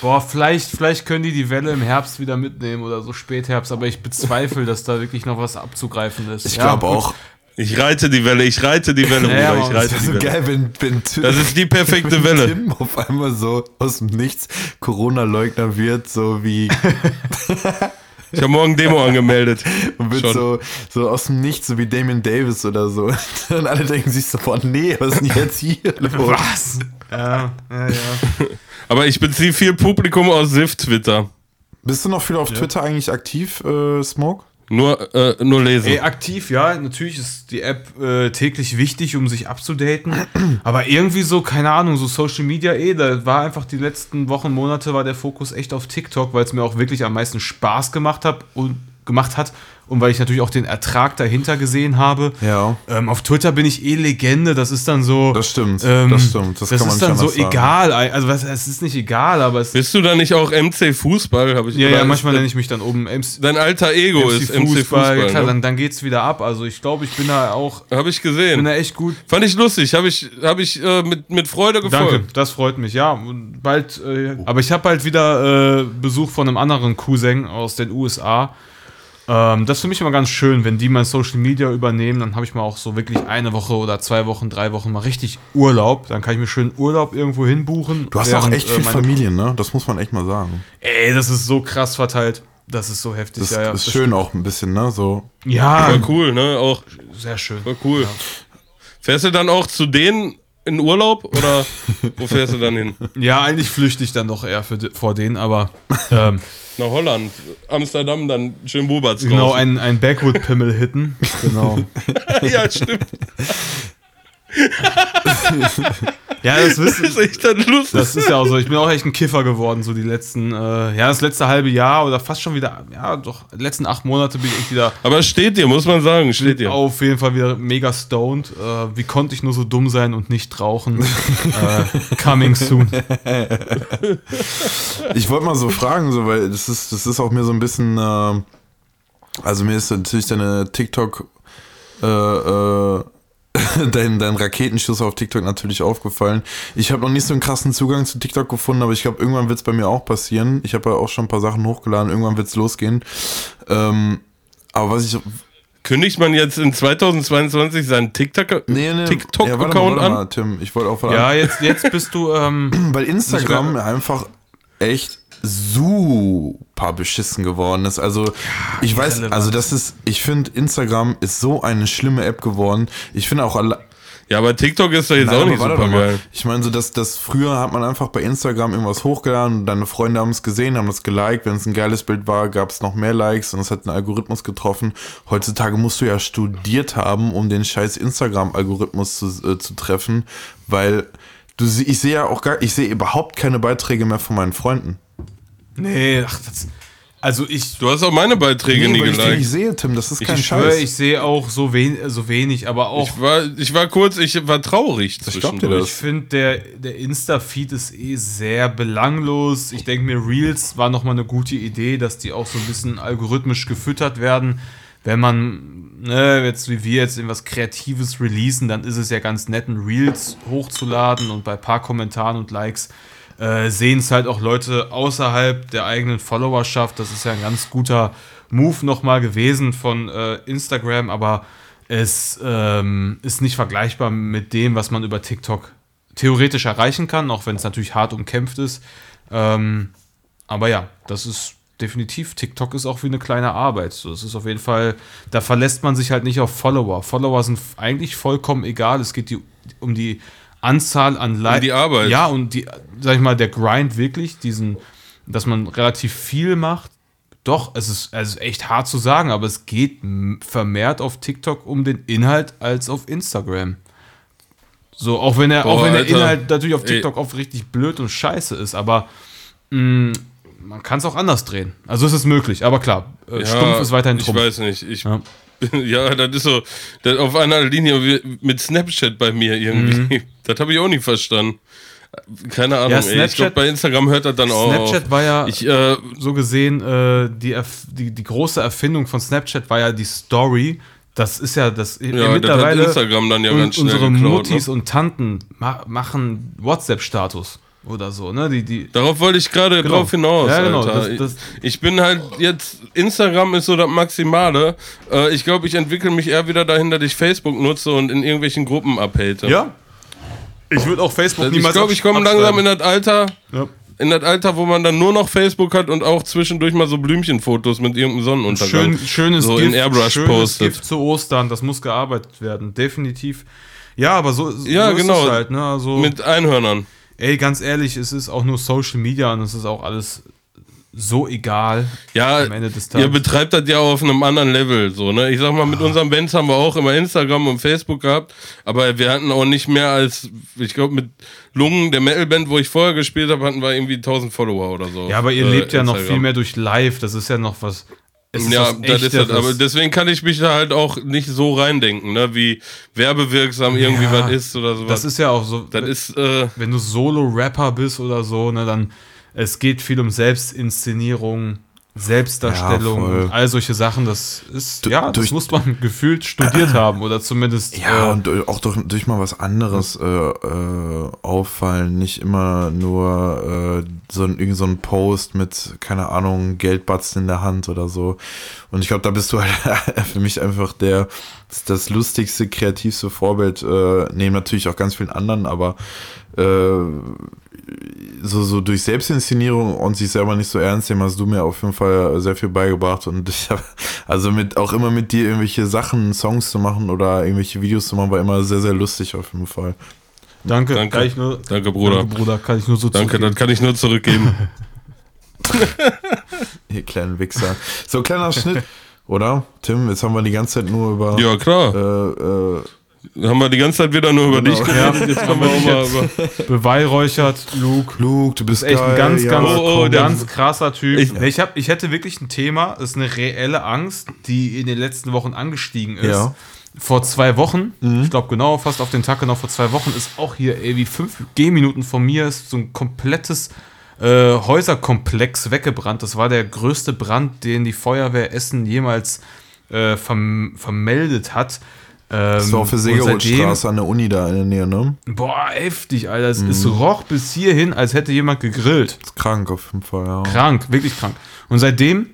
Boah, vielleicht, vielleicht können die die Welle im Herbst wieder mitnehmen oder so Spätherbst, aber ich bezweifle, dass da wirklich noch was abzugreifen ist. Ich Ja, glaube auch. Ich reite die Welle, ich reite die Welle, Ja, Bruder, ich reite Das die ist so Welle. geil, wenn, wenn Tim, Das ist die perfekte Welle. Tim auf einmal so aus dem Nichts Corona-Leugner wird, so wie Ich habe morgen Demo angemeldet. und wird so, so aus dem Nichts, so wie Damon Davis oder so. Und alle denken sich so, boah, nee, was ist denn jetzt hier los? Was? Ja, ja, ja. Aber ich beziehe viel Publikum aus SIF-Twitter. Bist du noch viel auf Twitter eigentlich aktiv, äh, Smoke? Nur, äh, nur lesen. Ey, aktiv, ja, natürlich ist die App äh, täglich wichtig, um sich abzudaten. Aber irgendwie so, keine Ahnung, so Social Media, eh, da war einfach die letzten Wochen, Monate war der Fokus echt auf TikTok, weil es mir auch wirklich am meisten Spaß gemacht hat und gemacht hat und weil ich natürlich auch den Ertrag dahinter gesehen habe. Ja. Ähm, auf Twitter bin ich eh Legende, das ist dann so. Das stimmt, ähm, das stimmt, das Das, kann man ist nicht dann so sagen. egal. Also, es ist nicht egal, aber es. Bist du da nicht auch MC Fußball? Hab ich Ja, ja, manchmal nenne ich mich dann oben MC, Dein alter Ego ist MC Fußball. ja, klar, ne? dann, dann geht's wieder ab. Also ich glaube, ich bin da auch, Hab ich bin gesehen. da echt gut. Fand ich lustig. Habe ich, hab ich äh, mit, mit Freude gefolgt. Danke, das freut mich. Ja, bald, äh, aber ich habe bald wieder äh, Besuch von einem anderen Cousin aus den USA. Ähm, das ist für mich immer ganz schön, wenn die mein Social Media übernehmen, dann habe ich mal auch so wirklich eine Woche oder zwei Wochen, drei Wochen mal richtig Urlaub. Dann kann ich mir schön Urlaub irgendwo hinbuchen. Du hast auch während, echt äh, viel meine- Familie, ne? Das muss man echt mal sagen. Ey, das ist so krass verteilt. Das ist so heftig. Das ja, ja. ist schön auch ein bisschen, ne? So. Ja, War cool, ne? Auch sehr schön. war cool. Fährst du dann auch zu denen in Urlaub oder wo fährst du dann hin? Ja, eigentlich flüchte ich dann doch eher für, vor denen, aber ähm, Nach Holland, Amsterdam, dann schön Bubatz genau, ein, ein Backwood-Pimmel hitten. Genau. ja, stimmt. Ja, das Das wissen. ist echt dann lustig. Das ist ja auch so. Ich bin auch echt ein Kiffer geworden, so die letzten, äh, ja, das letzte halbe Jahr oder fast schon wieder, ja, doch, die letzten acht Monate bin ich echt wieder Aber es steht dir, muss man sagen, steht dir. auf jeden Fall wieder mega stoned. Äh, wie konnte ich nur so dumm sein und nicht rauchen? äh, coming soon. Ich wollte mal so fragen, so, weil das ist, das ist auch mir so ein bisschen, äh, also mir ist natürlich deine TikTok, äh, äh, dein, dein Raketenschuss auf TikTok natürlich aufgefallen. Ich habe noch nicht so einen krassen Zugang zu TikTok gefunden, aber ich glaube, irgendwann wird es bei mir auch passieren. Ich habe ja auch schon ein paar Sachen hochgeladen, irgendwann wird es losgehen. Ähm, aber was ich. Kündigt man jetzt in 2022 seinen TikTok- Nee, nee, TikTok-Account ja, an? Mal, Tim, ich wollte auch Ja, jetzt, jetzt bist du, ähm, weil Instagram einfach echt super beschissen geworden ist. Also ich weiß, also das ist, ich finde Instagram ist so eine schlimme App geworden. Ich finde auch alle. Ja, aber TikTok ist doch jetzt Nein, auch nicht super geil. Ich meine, so dass das früher hat man einfach bei Instagram irgendwas hochgeladen und deine Freunde haben es gesehen, haben es geliked. Wenn es ein geiles Bild war, gab es noch mehr Likes und es hat einen Algorithmus getroffen. Heutzutage musst du ja studiert haben, um den scheiß Instagram-Algorithmus zu, äh, zu treffen, weil du sie- ich sehe ja auch gar, ich sehe überhaupt keine Beiträge mehr von meinen Freunden. Nee, ach, das, also ich, Du hast auch meine Beiträge nie weil ich geliked. sehe, Tim, das ist kein ich Scheiß. ich sehe auch so, wen, so wenig, aber auch Ich war, ich war kurz, ich war traurig zwischendurch. das? Ich finde, der, der Insta-Feed ist eh sehr belanglos. Ich denke mir, Reels war nochmal eine gute Idee, dass die auch so ein bisschen algorithmisch gefüttert werden. Wenn man, ne, jetzt wie wir jetzt irgendwas Kreatives releasen, dann ist es ja ganz nett, ein Reels hochzuladen und bei ein paar Kommentaren und Likes äh, sehen es halt auch Leute außerhalb der eigenen Followerschaft. Das ist ja ein ganz guter Move nochmal gewesen von äh, Instagram, aber es ähm, ist nicht vergleichbar mit dem, was man über TikTok theoretisch erreichen kann, auch wenn es natürlich hart umkämpft ist. Ähm, aber ja, das ist definitiv, TikTok ist auch wie eine kleine Arbeit. So, das ist auf jeden Fall, da verlässt man sich halt nicht auf Follower. Follower sind eigentlich vollkommen egal. Es geht die, um die Anzahl an Likes. die Arbeit. Ja, und die, sag ich mal, der Grind wirklich, diesen, dass man relativ viel macht. Doch, es ist, es ist echt hart zu sagen, aber es geht vermehrt auf TikTok um den Inhalt als auf Instagram. So, auch wenn er, Boah, auch wenn der. Inhalt natürlich auf Ey. TikTok oft richtig blöd und scheiße ist, aber mh, man kann es auch anders drehen. Also es ist möglich, aber klar, äh, stumpf ist weiterhin Ich Trumpf. weiß nicht. Ich, Ja. ja. das ist so das auf einer Linie mit Snapchat bei mir irgendwie. Das habe ich auch nicht verstanden. Keine Ahnung, Mhm. Ja, ey. Ich Snapchat- glaube, bei Instagram hört das dann auch Snapchat war ja Ich, äh, so gesehen, äh, die, die, die große Erfindung von Snapchat war ja die Story. Das ist ja das ja, ja, mittlerweile. das hat Instagram dann ja ganz schnell unsere geklaut, Muttis ne? und Tanten ma machen WhatsApp-Status oder so, ne? Die, die, Darauf wollte ich gerade Genau. drauf hinaus, Ja, genau, Alter. das- das- ich, ich bin halt jetzt, Instagram ist so das Maximale. Äh, ich glaube, ich entwickle mich eher wieder dahin, dass ich Facebook nutze und in irgendwelchen Gruppen abhate. ja. Ich würde auch Facebook Ich niemals glaube, ich komme langsam in das Alter, Ja. in das Alter, wo man dann nur noch Facebook hat und auch zwischendurch mal so Blümchenfotos mit irgendeinem Sonnenuntergang. Schön, schönes so Gift, in Airbrush schönes postet. Gift zu Ostern, das muss gearbeitet werden, definitiv. Ja, aber so, Ja, so genau. ist es halt, ne? Also, Mit Einhörnern. Ey, ganz ehrlich, es ist auch nur Social Media und es ist auch alles so egal Ja, am Ende des ihr Tages. betreibt das ja auf einem anderen Level, so, ne? Ich sag mal, mit unseren Bands haben wir auch immer Instagram und Facebook gehabt, aber wir hatten auch nicht mehr als, ich glaube, mit Lungen, der Metalband, wo ich vorher gespielt habe, hatten wir irgendwie 1000 Follower oder so. Ja, aber ihr Äh, lebt ja noch Instagram. viel mehr durch Live. Das ist ja noch was. Es Ja, das ist Echteres. aber deswegen kann ich mich da halt auch nicht so reindenken, ne? Wie werbewirksam irgendwie Ja, was ist oder sowas. Das ist ja auch so. das ist, äh, wenn du Solo-Rapper bist oder so, ne, dann es geht viel um Selbstinszenierung, Selbstdarstellung Ja, all solche Sachen. Das ist, Du- ja, das durch- muss man gefühlt studiert haben oder zumindest. Ja, äh, und äh, auch durch, durch mal was anderes äh, äh, auffallen. Nicht immer nur äh, so ein, irgend so ein Post mit, keine Ahnung, Geldbatzen in der Hand oder so. Und ich glaube, da bist du halt für mich einfach der, das, das lustigste, kreativste Vorbild. Äh, neben natürlich auch ganz vielen anderen, aber äh, so, so durch Selbstinszenierung und sich selber nicht so ernst nehmen, hast du mir auf jeden Fall sehr viel beigebracht und ich habe also mit auch immer mit dir irgendwelche Sachen, Songs zu machen oder irgendwelche Videos zu machen, war immer sehr, sehr lustig auf jeden Fall. danke, Danke. Kann ich nur, Danke, Bruder. Danke, Bruder, kann ich nur so danke, zurückgeben. das kann ich nur zurückgeben. Ihr kleinen Wichser. So, kleiner Schnitt, oder? Tim, jetzt haben wir die ganze Zeit nur über ja, klar. äh, äh, haben wir die ganze Zeit wieder nur über Genau. dich Ja, geredet. jetzt Jetzt haben wir auch mal über. beweihräuchert, Luke. Luke, du bist ist echt geil, ein ganz, ja, ganz, Oh, oh, ganz krasser Typ. Ich- Ich, hab, ich hätte wirklich ein Thema, das ist eine reelle Angst, die in den letzten Wochen angestiegen ist. Ja. Vor zwei Wochen, Mhm. ich glaube genau, fast auf den Tag genau vor zwei Wochen, ist auch hier ey, wie fünf Gehminuten von mir ist so ein komplettes äh, Häuserkomplex weggebrannt. Das war der größte Brand, den die Feuerwehr Essen jemals äh, verm vermeldet hat. Ähm, Das war auf der und seitdem- Segerothstraße an der Uni da in der Nähe, ne? Boah, heftig, Alter. Es, es Mhm. roch bis hierhin, als hätte jemand gegrillt. Ist krank auf jeden Fall, ja. Krank, wirklich krank. Und seitdem,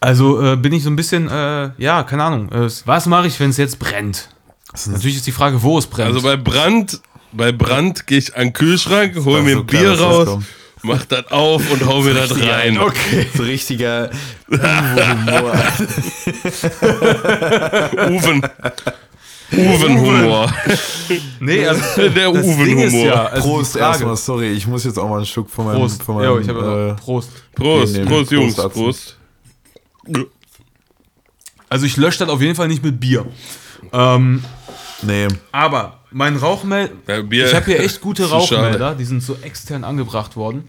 also äh, bin ich so ein bisschen, äh, ja, keine Ahnung. Äh, was mache ich, wenn es jetzt brennt? Ist Natürlich ist die Frage, wo es brennt. Also bei Brand, bei Brand gehe ich an den Kühlschrank, hol war mir so ein klar, Bier raus, kommt. Mach das auf und hau mir das rein. Okay. So richtiger Humor. Uwen. Uwen-Humor. nee, also Der das Ding ist Uwen-Humor. ja, also Prost erstmal, sorry, ich muss jetzt auch mal einen Schluck von meinem, Prost. von meinem Jo, ich habe äh, Prost. Prost, Nee, nee, Prost, Jungs, Prost, Prost. Also ich lösche das auf jeden Fall nicht mit Bier. Ähm, Nee, aber mein Rauchmelder, ich habe hier echt gute. Rauchmelder, die sind so extern angebracht worden.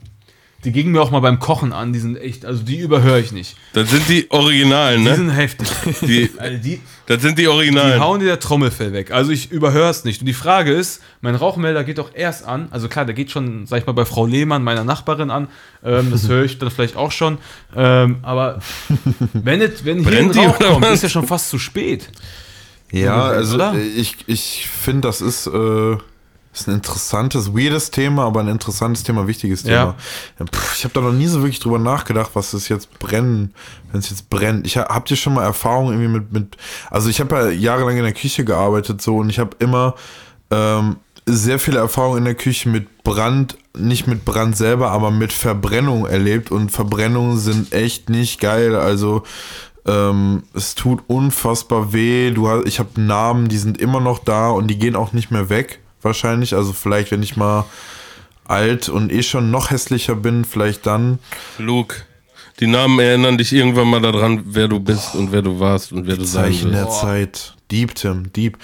Die gingen mir auch mal beim Kochen an, die sind echt, also die überhöre ich nicht. Das sind die Originalen, Die ne? sind heftig. Die, Also die, das sind die Die Originalen. hauen dir der Trommelfell weg. Also ich überhöre es nicht. Und die Frage ist, mein Rauchmelder geht doch erst an. Also klar, der geht schon, sag ich mal, bei Frau Lehmann, meiner Nachbarin an. Ähm, das höre ich dann vielleicht auch schon. Ähm, aber wenn, es, wenn hier ein Brennt die Rauch kommt, ist ja schon fast zu spät. Ja, also Oder? äh, ich, ich finde, das ist, äh, ist ein interessantes, weirdes Thema, aber ein interessantes Thema, wichtiges Thema. Ja. Puh, ich habe da noch nie so wirklich drüber nachgedacht, was es jetzt brennen, wenn es jetzt brennt. Ich ha- habt ihr schon mal Erfahrung irgendwie mit, mit also ich habe ja jahrelang in der Küche gearbeitet so und ich habe immer ähm, sehr viele Erfahrungen in der Küche mit Brand, nicht mit Brand selber, aber mit Verbrennung erlebt und Verbrennungen sind echt nicht geil. Also ähm, es tut unfassbar weh. Du hast, ich habe Namen, die sind immer noch da und die gehen auch nicht mehr weg, wahrscheinlich. Also vielleicht, wenn ich mal alt und eh schon noch hässlicher bin, vielleicht dann. Luke, die Namen erinnern dich irgendwann mal daran, wer du bist und wer du warst und wer du sein Zeichen der willst. Zeit. Deep, Tim, deep.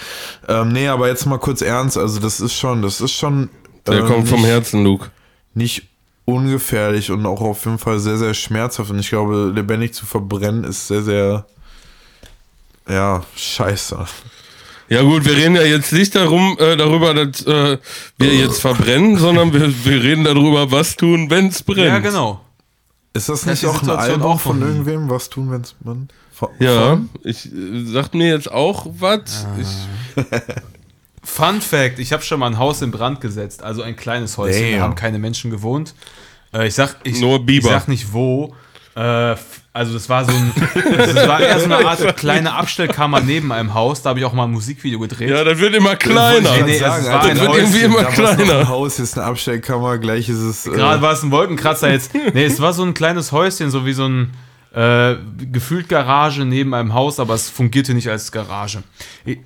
Ähm, nee, aber jetzt mal kurz ernst. Also das ist schon, das ist schon. Der äh, kommt vom nicht- Herzen, Luke. nicht ungefährlich und auch auf jeden Fall sehr, sehr schmerzhaft. Und ich glaube, lebendig zu verbrennen ist sehr, sehr, ja, scheiße. Ja gut, wir reden ja jetzt nicht darum, äh, darüber, dass äh, wir jetzt verbrennen, sondern wir, wir reden darüber, was tun, wenn's brennt. Ja, genau. Ist das Ja, nicht die auch ein Album auch von von- irgendwem? Was tun, wenn es man. von- Ja, von? ich äh, sagt mir jetzt auch was. Ich, Fun Fact: Ich habe schon mal ein Haus in Brand gesetzt, also ein kleines Häuschen. Da Damn. haben keine Menschen gewohnt. Äh, ich sag, ich, Nur Biber. ich sag nicht wo. Äh, also das war so ein, das war eher so eine Art kleine Abstellkammer neben einem Haus. Da habe ich auch mal ein Musikvideo gedreht. ja, das wird immer kleiner. Nee, es sagen, war Alter, ein da wird war irgendwie immer da kleiner. Ein Haus, jetzt eine Abstellkammer, gleich ist es. äh, Gerade war es ein Wolkenkratzer jetzt. Nee, es war so ein kleines Häuschen, so wie so ein. Äh, gefühlt Garage neben einem Haus, aber es fungierte nicht als Garage.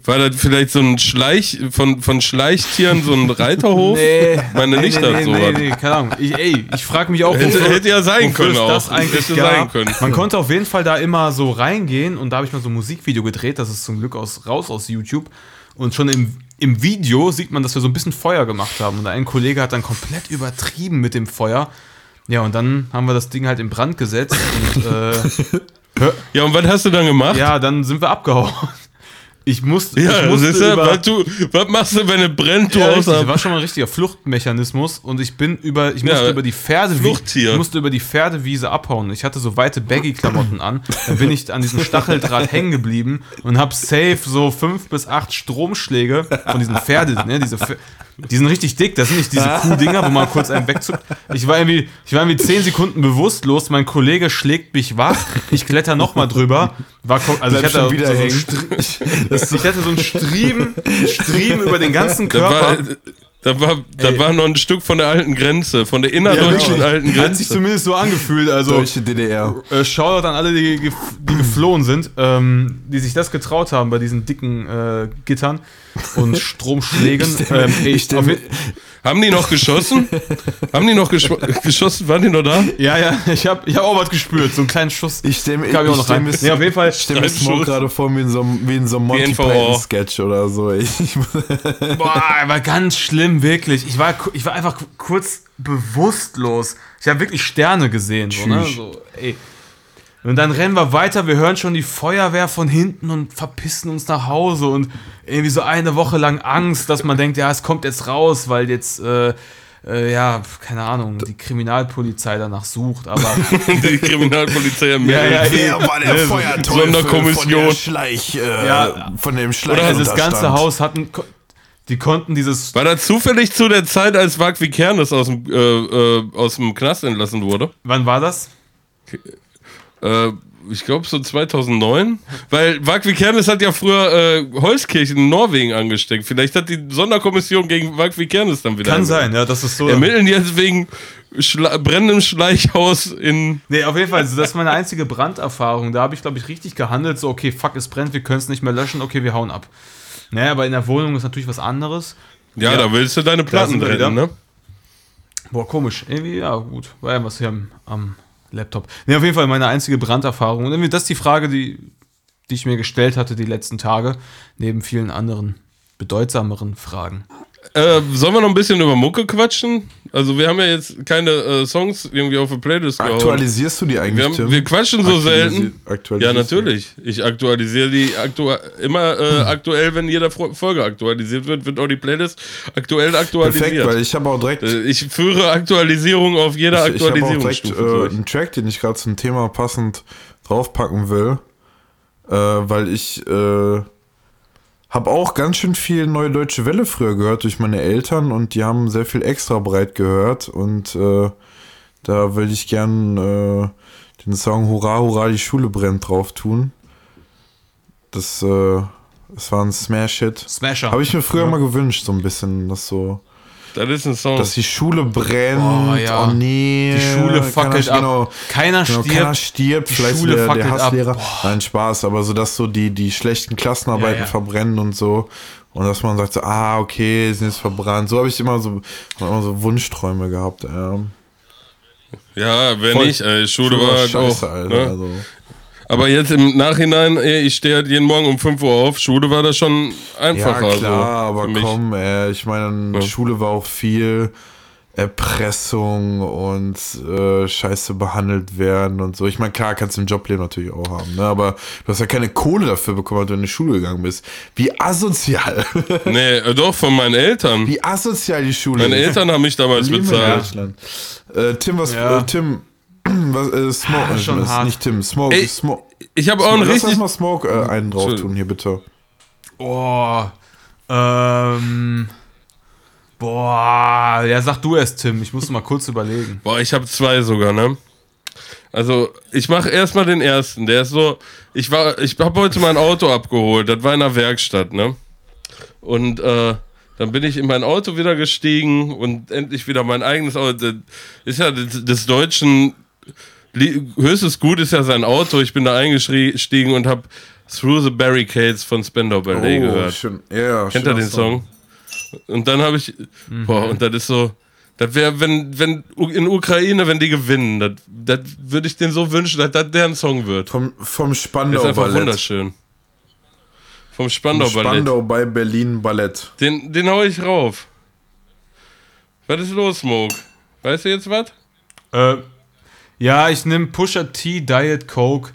War das vielleicht so ein Schleich, von, von Schleichtieren so ein Reiterhof? Nee, Meine nicht nee, nee, so nee, nee, keine Ahnung. Ich, ey, ich frage mich auch, Hätte- hätte ja sein können auch. das eigentlich Hätte gab. sein können. Man konnte auf jeden Fall da immer so reingehen und da habe ich mal so ein Musikvideo gedreht, das ist zum Glück aus, raus aus YouTube. Und schon im, im Video sieht man, dass wir so ein bisschen Feuer gemacht haben. Und ein Kollege hat dann komplett übertrieben mit dem Feuer. Ja, und dann haben wir das Ding halt in Brand gesetzt. Und äh, Ja, und was hast du dann gemacht? ja, dann sind wir abgehauen. Ich musste, Ja, ich musste siehst du, über, was, du, was machst du, wenn es brennt, du ja, richtig, das war schon mal ein richtiger Fluchtmechanismus und ich bin über, ich Ja, musste über die Pferde, Fluchttier. ich musste über die Pferdewiese abhauen. Ich hatte so weite Baggy-Klamotten an. Dann bin ich an diesem Stacheldraht hängen geblieben und habe safe so fünf bis acht Stromschläge von diesen Pferde, ne, diese, die sind richtig dick. Das sind nicht diese Kuhdinger, wo man kurz einen wegzuckt. Ich war irgendwie, ich war irgendwie zehn Sekunden bewusstlos. Mein Kollege schlägt mich wach. Ich kletter noch mal drüber. War, also ich hatte schon wieder so, so Str- ich hatte so einen Striemen, Striemen über den ganzen Da Körper. war, da, war, da Ey. war noch ein Stück von der alten Grenze, von der innerdeutschen genau. alten Hat sich Grenze. zumindest so angefühlt. Also Deutsche DDR. äh, Shoutout an alle, die, die geflohen sind, ähm, die sich das getraut haben bei diesen dicken äh, Gittern und Stromschlägen. ähm, ich auf mir- Haben die noch geschossen? Haben die noch gesch geschossen? Waren die noch da? ja, ja, ich habe ich hab auch was gespürt, so einen kleinen Schuss. Ich stelle mir, Kam ich auch noch stell rein. mir, Nee, auf jeden Fall. ich mir Smoke Schuss. gerade vor wie in so einem, wie in so einem Monty. Python-Sketch oder so. Ich, ich, Boah, war ganz schlimm, wirklich. Ich war, ich war einfach ku- kurz bewusstlos. Ich habe wirklich Sterne gesehen. So, ne? Tschüss. so, ey. Und dann rennen wir weiter, wir hören schon die Feuerwehr von hinten und verpissen uns nach Hause und irgendwie so eine Woche lang Angst, dass man denkt, ja, es kommt jetzt raus, weil jetzt, äh, äh, ja, keine Ahnung, die Kriminalpolizei danach sucht, aber Die Kriminalpolizei ja, ermittelt. ja, Wer war der so- Feuerteufel Sonderkommission. von der Schleich, äh, Ja. von dem Schleich also das ganze Haus hatten, die konnten dieses, War das zufällig zu der Zeit, als Wag Vikernes aus dem, äh, äh, aus dem Knast entlassen wurde? wann war das? Äh, ich glaube so 2009. Weil Wag Vikernes hat ja früher äh, Holzkirchen in Norwegen angesteckt. Vielleicht hat die Sonderkommission gegen Wag Vikernes dann wieder Kann sein, ja, das ist so. Ermitteln jetzt wegen Schla brennendem Schleichhaus in. Nee, auf jeden Fall, also das ist meine einzige Branderfahrung. Da habe ich, glaube ich, richtig gehandelt. So, okay, fuck, es brennt, wir können es nicht mehr löschen, okay, wir hauen ab. Naja, aber in der Wohnung ist natürlich was anderes. Ja, Ja. da willst du deine Platten wieder. ne? Boah, komisch. Irgendwie, ja, gut. War ja was hier am, am Laptop. Nee, auf jeden Fall meine einzige Branderfahrung. Und irgendwie das ist die Frage, die, die ich mir gestellt hatte die letzten Tage, neben vielen anderen bedeutsameren Fragen. Äh, sollen wir noch ein bisschen über Mucke quatschen? Also, wir haben ja jetzt keine äh, Songs irgendwie auf der Playlist gehauen. Aktualisierst du die eigentlich, Wir, haben, wir quatschen so selten. Ja, natürlich. Ich aktualisiere die aktu immer äh, aktuell, wenn jede Folge aktualisiert wird, wird auch die Playlist aktuell aktualisiert. Perfekt, weil ich habe auch direkt, Äh, ich führe Aktualisierung auf jeder ich, ich habe auch direkt äh, einen Track, den ich gerade zum Thema passend draufpacken will, weil ich habe auch ganz schön viel Neue Deutsche Welle früher gehört durch meine Eltern und die haben sehr viel extra breit gehört und äh, da will ich gern äh, den Song Hurra, Hurra, die Schule brennt drauf tun. Das, äh, das war ein Smash-Hit. Smasher. Habe ich mir früher mal gewünscht, so ein bisschen, dass so, Das ist ein Song. dass die Schule brennt. Oh, ja. Oh nee. Die Schule fackelt keiner, ab. Genau, Keiner genau, stirbt. keiner stirbt. Die Vielleicht Schule der, der. Hasslehrer. Nein, Spaß, aber so, dass so die, die schlechten Klassenarbeiten Ja, ja. verbrennen und so. Und dass man sagt so, ah, okay, sind jetzt verbrannt. So habe ich immer so, immer so Wunschträume gehabt. Ja. ja, wenn Voll. nicht, ey, Schule, Schule war war halt scheiße, auch. Alter. Ne? Also, Aber jetzt im Nachhinein, ey, ich stehe halt jeden Morgen um 5 Uhr auf. Schule war das schon ja, einfacher. klar, so, aber komm, ey, ich meine, Ja. Schule war auch viel Erpressung und äh, scheiße behandelt werden und so. Ich meine, klar, kannst du im Jobleben natürlich auch haben, ne? aber du hast ja keine Kohle dafür bekommen, wenn du in die Schule gegangen bist. Wie asozial. Nee, äh, doch, von meinen Eltern. Wie asozial die Schule Meine. Eltern haben mich damals in bezahlt. Äh, Tim, was, Ja. äh, Tim, was, äh, Smoke, Ah, schon hart. nicht Tim, Smoke, Ey, Smoke. Ich habe auch einen Lass richtig. uns mal Smoke äh, einen drauf tun hier, bitte. Oh. Ähm. Boah. Ja, sag du erst, Tim. Ich muss mal kurz überlegen. Boah, ich habe zwei sogar, ne? Also, ich mache erstmal den ersten. Der ist so, ich war, ich habe heute mein Auto abgeholt. Das war in der Werkstatt, ne? Und äh, dann bin ich in mein Auto wieder gestiegen und endlich wieder mein eigenes Auto. Das ist ja des, des Deutschen Höchstes Gut ist ja sein Auto. Ich bin da eingestiegen und habe Through the Barricades von Spandau Ballet gehört. Oh, schön. Ja, Kennt ihr den Song? Und dann habe ich, boah, und das ist so, das wäre, wenn, wenn in Ukraine, wenn die gewinnen, das, das würde ich denen so wünschen, dass das deren Song wird. Vom, vom Das ist Spandau einfach Ballett. wunderschön. Vom Spandau Ballett. Spandau bei Berlin Ballett. Den, den hau ich rauf. Was ist los, Smoke? Weißt du jetzt was? Äh, ja, ich nehme Pusha T Diet Coke.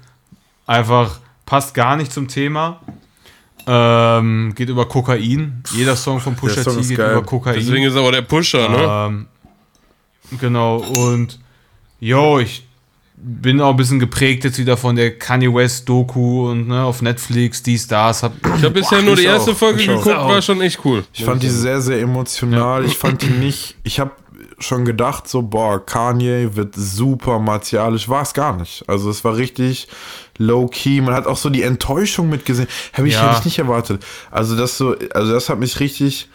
Einfach passt gar nicht zum Thema. Ähm, geht über Kokain. Jeder Song von Pusha Song T geht geil. über Kokain. Deswegen ist aber der Pusher, ne? Ähm, genau, und yo, ich bin auch ein bisschen geprägt jetzt wieder von der Kanye West Doku und ne, auf Netflix, die Stars. Hab, Ich habe bisher nur die erste auch, Folge ich auch. geguckt, war schon echt cool. Ich fand die sehr, sehr emotional. Ich fand die nicht. Ich habe schon gedacht, so, boah, Kanye wird super martialisch. War es gar nicht. Also, es war richtig low-key. Man hat auch so die Enttäuschung mitgesehen. Habe ich, Ja. hätte ich nicht erwartet. Also, das so, also, das hat mich richtig.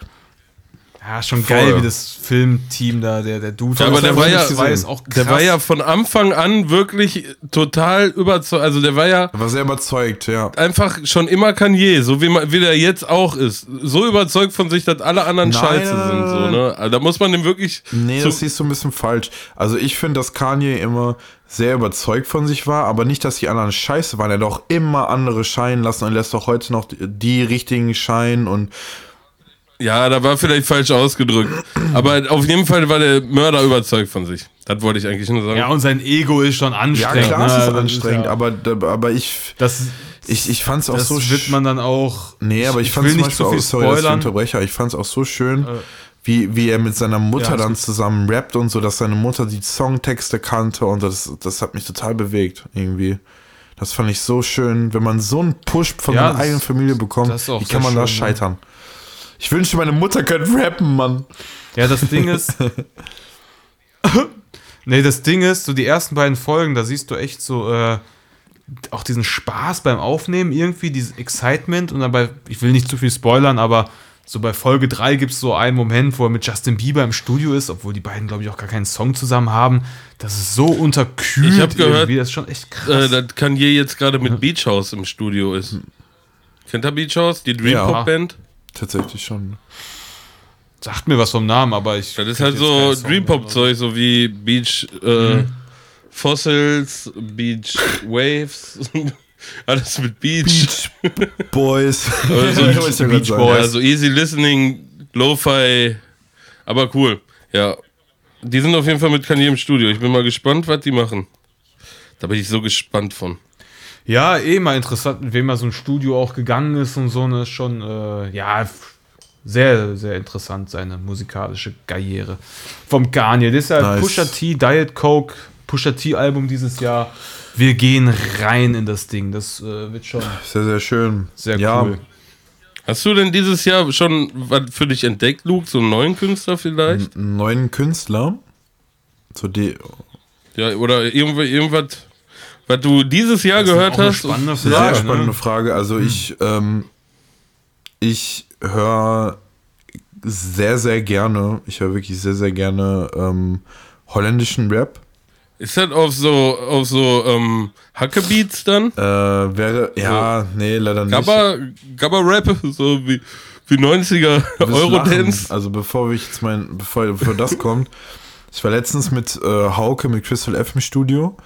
Ja, schon Voll. geil, wie das Filmteam da, der, der Dude. Ja, aber der das war ja- ist auch krass. Der war ja von Anfang an wirklich total überzeugt. Also der war ja War sehr überzeugt, ja. einfach schon immer Kanye, so wie, man, wie der jetzt auch ist. So überzeugt von sich, dass alle anderen Nein, scheiße sind. So, nein, ne? Also da muss man dem wirklich. Nee, so, das siehst du ein bisschen falsch. Also ich finde, dass Kanye immer sehr überzeugt von sich war, aber nicht, dass die anderen scheiße waren. Er hat auch immer andere scheinen lassen und lässt auch heute noch die, die richtigen scheinen und ja, da war vielleicht falsch ausgedrückt. Aber auf jeden Fall war der Mörder überzeugt von sich. Das wollte ich eigentlich nur sagen. ja, und sein Ego ist schon ja, anstrengend. klar, ne? es ist Das anstrengend, ja- aber, aber ich, das, ich, ich fand es auch das so wird man dann auch. Nee, aber ich, fand will zum nicht zu viel auch, sorry, ich spoilern. unterbreche, aber ich fand es auch so schön, wie, wie er mit seiner Mutter Ja, dann zusammen rappt und so, dass seine Mutter die Songtexte kannte und das, das hat mich total bewegt, irgendwie. Das fand ich so schön, wenn man so einen Push von Ja, seiner das- eigenen Familie bekommt, das wie kann man da schön, ne? Ich wünschte, meine Mutter könnte rappen, Mann. Ja, das Ding ist. nee, das Ding ist, so die ersten beiden Folgen, da siehst du echt so äh, auch diesen Spaß beim Aufnehmen irgendwie, dieses Excitement und dabei, ich will nicht zu viel spoilern, aber so bei Folge 3 gibt es so einen Moment, wo er mit Justin Bieber im Studio ist, obwohl die beiden, glaube ich, auch gar keinen Song zusammen haben. Das ist so unterkühlt. Ich hab gehört, Das ist schon echt krass. Äh, dass Kanye jetzt gerade mit Beach House im Studio ist. Kennt ihr Beach House? Die Dream Ja. Pop Band? Tatsächlich schon. Sagt mir was vom Namen, aber ich. Das ist halt so keinen Song Dream mehr. Pop Zeug, so wie Beach äh, Fossils, Beach Waves, alles mit Beach. Boys. Also grad Beach. Boys. Also easy listening, Lo-Fi, aber cool. Ja, die sind auf jeden Fall mit Kanye im Studio. Ich bin mal gespannt, was die machen. Da bin ich so gespannt von. Ja, eh mal interessant, mit wem er so ein Studio auch gegangen ist und so, ne, ist schon, äh, ja, sehr, sehr interessant, seine musikalische Karriere. Vom Kanye, das ist ja Nice. Pusha T, Diet Coke, Pusha T Album dieses Jahr. Wir gehen rein in das Ding, das äh, wird schon Sehr, sehr schön. sehr ja, cool. Hast du denn dieses Jahr schon was für dich entdeckt, Luke? So einen neuen Künstler vielleicht? einen neuen Künstler. So die, Ja, oder irgendwas, was du dieses Jahr Das ist gehört hast? spannende Sehr Frage, spannende ne? Frage. Also ich, ähm, ich höre sehr, sehr gerne, ich höre wirklich sehr, sehr gerne ähm, holländischen Rap. Ist das auf so, auf so ähm, Hackebeats dann? Äh, wäre, ja, nee, leider nicht. Gabba, Gabba Rap, so wie, wie 90er Du wirst Eurodance. Also bevor ich jetzt mein, bevor, bevor das kommt, ich war letztens mit äh, Hauke, mit Crystal F im Studio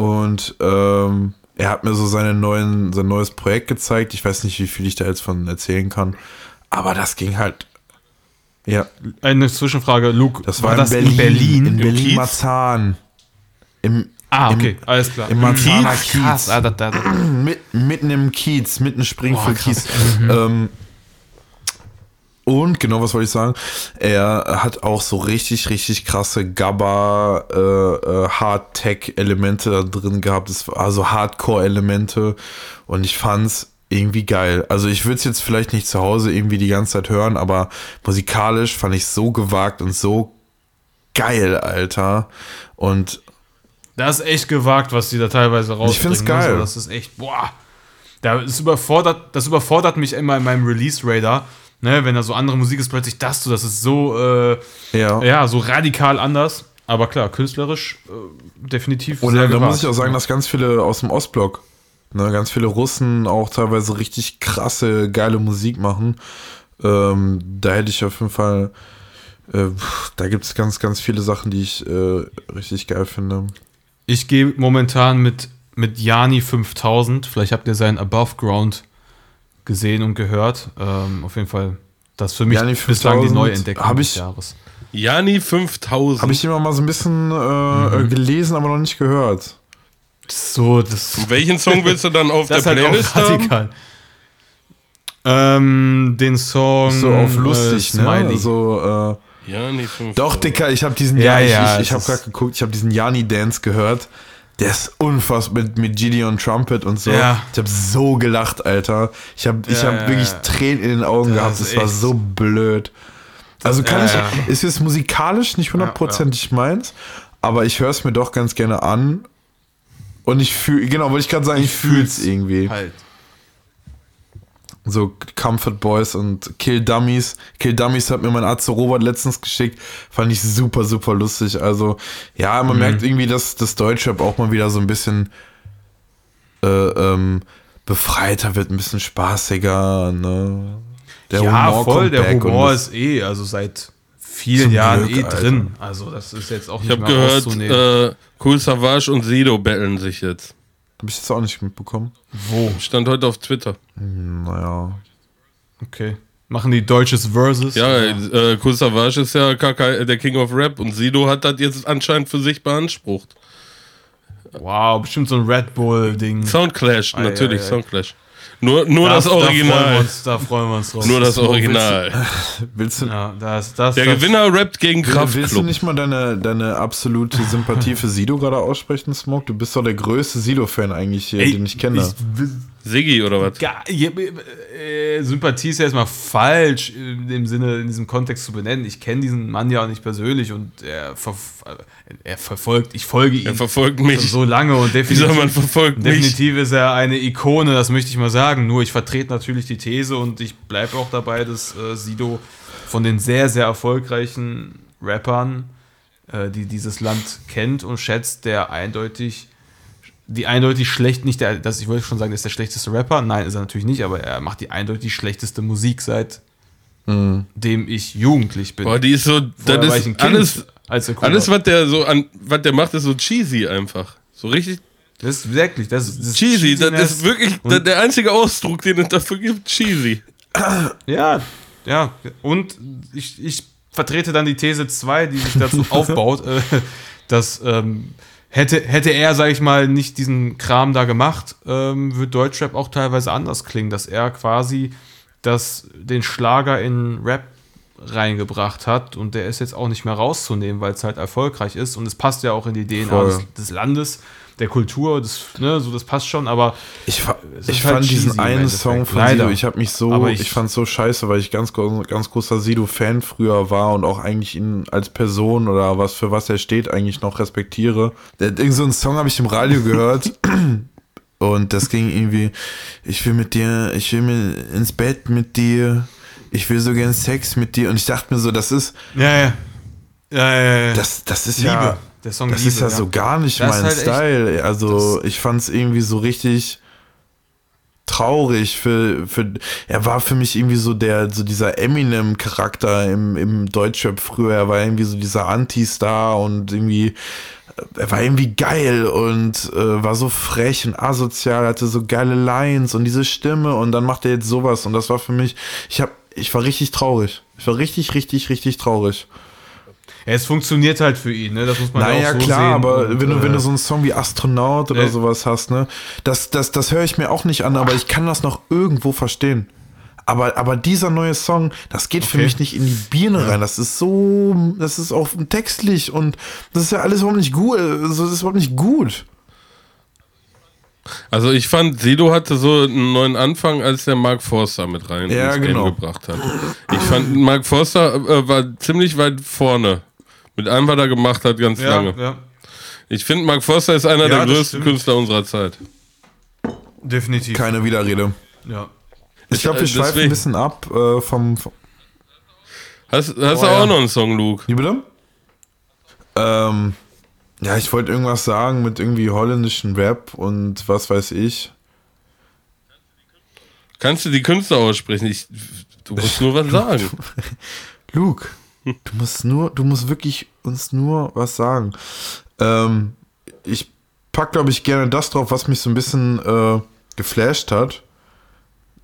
und ähm, er hat mir so seine neuen, sein neues Projekt gezeigt. Ich weiß nicht, wie viel ich da jetzt von erzählen kann, aber das ging halt. Ja, Eine Zwischenfrage, Luke, das war, in, Berlin, in Berlin Kiez? Marzahn. Im, Ah, im- okay, alles klar. im Marzahner Kiez? Kiez. ah, da, da, da. mit, mitten im Kiez, mitten Springfield Kiez. krass. Ähm, und genau, was wollte ich sagen? Er hat auch so richtig, richtig krasse Gabba, äh, äh, Hard-Tech-Elemente da drin gehabt. Also Hardcore-Elemente. Und ich fand's irgendwie geil. Also ich würde es jetzt vielleicht nicht zu Hause irgendwie die ganze Zeit hören, aber musikalisch fand ich so gewagt und so geil, Alter. Und Das ist echt gewagt, was die da teilweise rausbringen. find's ne? geil. So, das ist echt, boah. Das überfordert, das überfordert mich immer in meinem Release-Radar. Ne, wenn da so andere Musik ist, plötzlich das, so, das ist so, äh, ja, ja, so radikal anders. Aber klar, künstlerisch äh, definitiv Und sehr da, gewagt. muss ich auch sagen, dass ganz viele aus dem Ostblock, ne, ganz viele Russen auch teilweise richtig krasse, geile Musik machen. Ähm, da hätte ich auf jeden Fall, äh, da gibt es ganz, ganz viele Sachen, die ich äh, richtig geil finde. Ich gehe momentan mit, mit Jani 5000. Vielleicht habt ihr seinen Above Ground gesehen und gehört. Ähm, auf jeden Fall, das für mich Jani bislang die 5000 Neuentdeckung hab des ich- Jahres. Jani 5000. Habe ich immer mal so ein bisschen äh, äh, gelesen, aber noch nicht gehört. So, das, Welchen Song willst du dann auf der halt Playlist auch haben? radikal. Ähm, den Song So auf lustig, äh, ne? Smiley. So, äh, Jani 5000. Doch, Dicker, ich habe diesen Ja, Ja, ich, ja, ich, habe gerade geguckt, ich habe diesen Jani Dance gehört. Der ist unfassbar mit, mit Gideon Trumpet und so. Ja. Ich habe so gelacht, Alter. Ich habe ich Ja, hab ja, wirklich. Tränen in den Augen Das gehabt. Es war so blöd. Also kann ich, ja. ist jetzt musikalisch nicht hundertprozentig meins, aber ich höre es mir doch ganz gerne an. Und ich fühle, genau, wollte ich gerade sagen, ich, fühle es irgendwie. Halt. So Comfort Boys und Kill Dummies. Kill Dummies hat mir mein Arzt Robert letztens geschickt. Fand ich super, super lustig. Also, ja, Mhm. man merkt irgendwie, dass das Deutschrap auch mal wieder so ein bisschen äh, ähm, befreiter wird, ein bisschen spaßiger. Ne? Der ja, voll, kommt der Humor ist eh, also seit vielen Zum Jahren Glück, eh Alter. drin. Also das ist jetzt auch Ich nicht habe mehr gehört, auszunehmen. äh, Cool Savage und Sido betteln sich jetzt. Hab ich das auch nicht mitbekommen. Wo? Stand heute auf Twitter. Naja. Okay. Machen die deutsches Versus? Ja, äh, Cool Savage ist ja KK, der King of Rap und Sido hat das jetzt anscheinend für sich beansprucht. Wow, bestimmt so ein Red Bull-Ding. Soundclash, Ei, natürlich, ei, ei. Soundclash. Nur, nur Da- das Da freuen, wir Original. uns, da freuen wir uns drauf. Nur das Original. Willst du, Ja, das, das, Der das, Gewinner rappt gegen willst du nicht mal deine, deine absolute Sympathie für Sido gerade aussprechen, Smoke? Du bist doch der größte Sido-Fan eigentlich hier, Ey, den ich kenne. Siggi oder was? Ja, äh, Sympathie ist ja erstmal falsch in dem Sinne, in diesem Kontext zu benennen. Ich kenne diesen Mann ja auch nicht persönlich und er, verf er verfolgt, ich folge ihm Er verfolgt mich. so lange und Wie soll definitiv, man verfolgt mich? definitiv ist er eine Ikone, das möchte ich mal sagen. Nur ich vertrete natürlich die These und ich bleibe auch dabei, dass äh, Sido von den sehr, sehr erfolgreichen Rappern, äh, die dieses Land kennt und schätzt, der eindeutig die eindeutig schlecht, nicht der, das, ich wollte schon sagen, der ist der schlechteste Rapper. Nein, ist er natürlich nicht, aber er macht die eindeutig schlechteste Musik seit dem ich jugendlich bin. Boah, die ist so, Vorher das ist Kind, alles, als er cool alles, war. was der so an, was der macht, ist so cheesy einfach. So richtig Das ist wirklich, das, ist- das cheesy. Das ist wirklich Und- der, der einzige Ausdruck, den es dafür gibt, cheesy. Ja, ja. Und ich, ich vertrete dann die These 2, die sich dazu aufbaut, äh, dass ähm, hätte, hätte er, sag ich mal, nicht diesen Kram da gemacht, ähm, würde Deutschrap auch teilweise anders klingen, dass er quasi das, den Schlager in Rap reingebracht hat und der ist jetzt auch nicht mehr rauszunehmen, weil es halt erfolgreich ist. Und es passt ja auch in die DNA des, des Landes, der Kultur, das, ne, so das passt schon, aber Ich, fa ich halt fand cheesy diesen einen. Song von Leider. Sido, ich habe mich so, Aber ich, ich- fand so scheiße, weil ich ganz, ganz großer Sido-Fan früher war und auch eigentlich ihn als Person oder was für was er steht eigentlich noch respektiere. Irgend so einen Song habe ich im Radio gehört und das ging irgendwie, ich will mit dir, ich will mir ins Bett mit dir, ich will so gern Sex mit dir und ich dachte mir so, das ist, ja, ja. Ja, ja, ja. das, das ist Liebe. ja, Der Song das Liebe, ist ja, ja. so gar nicht Das mein halt echt- Style. Also ich fand es irgendwie so richtig traurig für, für er war für mich irgendwie so der so dieser Eminem Charakter im, im Deutschrap früher er war irgendwie so dieser Anti-Star und irgendwie er war irgendwie geil und äh, war so frech und asozial hatte so geile Lines und diese Stimme und dann macht er jetzt sowas und das war für mich ich habe ich war richtig traurig ich war richtig richtig richtig traurig Ja, es funktioniert halt für ihn, ne? Das muss man naja, ja auch so klar, sehen. aber Und, wenn, du, wenn äh, du so einen Song wie Astronaut oder äh, sowas hast, ne, das, das, das höre ich mir auch nicht an, aber ich kann das noch irgendwo verstehen. Aber, aber dieser neue Song, das geht für Okay. mich nicht in die Birne rein. Das ist so, das ist auch textlich und das ist ja alles überhaupt nicht gut. Also, Das ist überhaupt nicht gut. Also ich fand, Sido hatte so einen neuen Anfang, als der Mark Forster mit rein Ja, ins Game genau. gebracht hat. Ich fand, Mark Forster äh, war ziemlich weit vorne. Mit allem, was er gemacht hat, ganz ja, lange. ja, Ich finde, Mark Forster ist einer Ja, der größten stimmt. Künstler unserer Zeit. definitiv. Keine Widerrede. Ja. Ich glaube, wir äh, schweifen deswegen- ein bisschen ab äh, vom, vom. Hast, hast Oh, du ja. auch noch einen Song, Luke? Wie bitte? Ähm, ja, ich wollte irgendwas sagen mit irgendwie holländischen Rap und was weiß ich. Kannst du die Künstler aussprechen? Ich, du musst nur was sagen. Luke, du musst nur, du musst wirklich uns nur was sagen. Ähm, ich pack, glaube ich, gerne das drauf, was mich so ein bisschen äh, geflasht hat.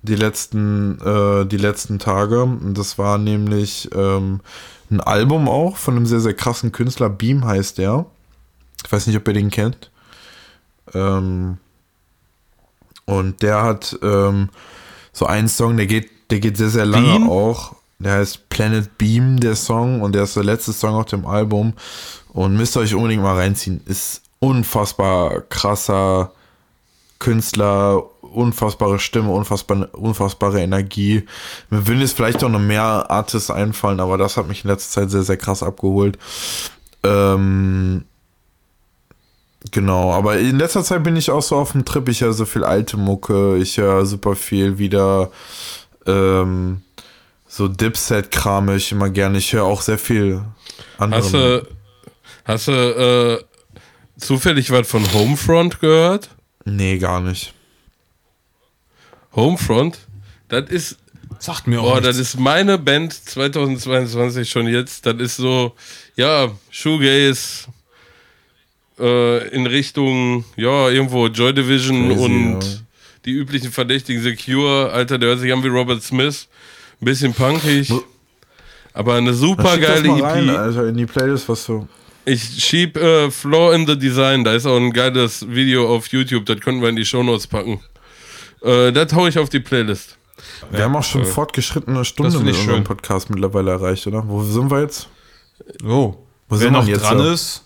Die letzten, äh, die letzten Tage. Und das war nämlich ähm, ein Album auch von einem sehr, sehr krassen Künstler. Beam heißt der. Ich weiß nicht, ob ihr den kennt. Ähm, und der hat ähm, so einen Song, der geht, der geht sehr, sehr lange Beam? auch. Der heißt Planet Beam, der Song, und der ist der letzte Song auf dem Album. Und müsst ihr euch unbedingt mal reinziehen. Ist unfassbar krasser Künstler, unfassbare Stimme, unfassbar, unfassbare Energie. Mir würden jetzt vielleicht auch noch mehr Artists einfallen, aber das hat mich in letzter Zeit sehr, sehr krass abgeholt. Ähm, genau, aber in letzter Zeit bin ich auch so auf dem Trip. Ich höre so viel alte Mucke, ich höre super viel wieder ähm, so Dipset-Kram höre ich immer gerne. Ich höre auch sehr viel andere. Hast du, hast du äh, zufällig was von Homefront gehört? Nee, gar nicht. Homefront? Das ist, Sagt mir auch boah, das ist meine Band 2022 schon jetzt. Das ist so, ja, Shoegaze äh, in Richtung, ja, irgendwo Joy Division Crazy, und ja. die üblichen Verdächtigen Secure. Alter, der hört sich an wie Robert Smith. Ein bisschen punkig. Aber eine super geile mal EP. rein, Alter, in die Playlist, was so. Ich schieb äh, Floor in the Design, da ist auch ein geiles Video auf YouTube, das könnten wir in die Shownotes packen. Äh, das hau ich auf die Playlist. Wir haben auch schon fortgeschrittene Stunde mit unserem schön. Podcast mittlerweile erreicht, oder? Wo sind wir jetzt? Oh, Wo wer sind wir noch jetzt dran so? ist,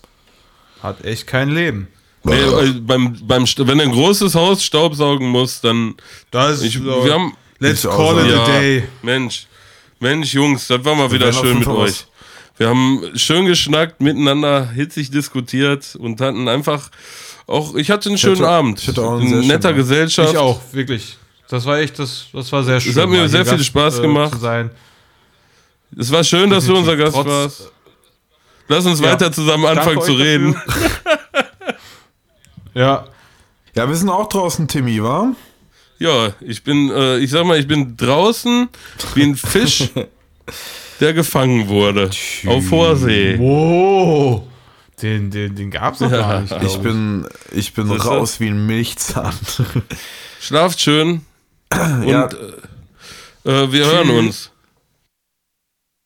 hat echt kein Leben. Nee, äh, beim, beim, wenn ein großes Haus staubsaugen muss, dann. Das Ich, wir haben. Let's call it a day. Mensch, Mensch, Jungs, das war mal wieder schön mit euch. Wir haben schön geschnackt, miteinander hitzig diskutiert und hatten einfach auch. Ich hatte einen schönen hatte- Abend. ich hatte auch einen in netter Abend. Gesellschaft. Ich auch, wirklich. Das war echt, das, das war sehr schön. hat mir sehr viel Spaß äh, gemacht. Zu sein. Es war schön, dass du unser Gast Trotz- warst. Lass uns Ja. weiter zusammen anfangen zu reden. Ja, Ja, wir sind auch draußen, Timmy, wa? Ja, ich bin, äh, ich sag mal, ich bin draußen wie ein Fisch, der gefangen wurde. Auf hoher See. Wow. Den, den, den gab's noch gar nicht. glaub Ich bin, ich bin Siehste? raus wie ein Milchzahn. Schlaft schön und Ja. äh, äh, wir hören uns.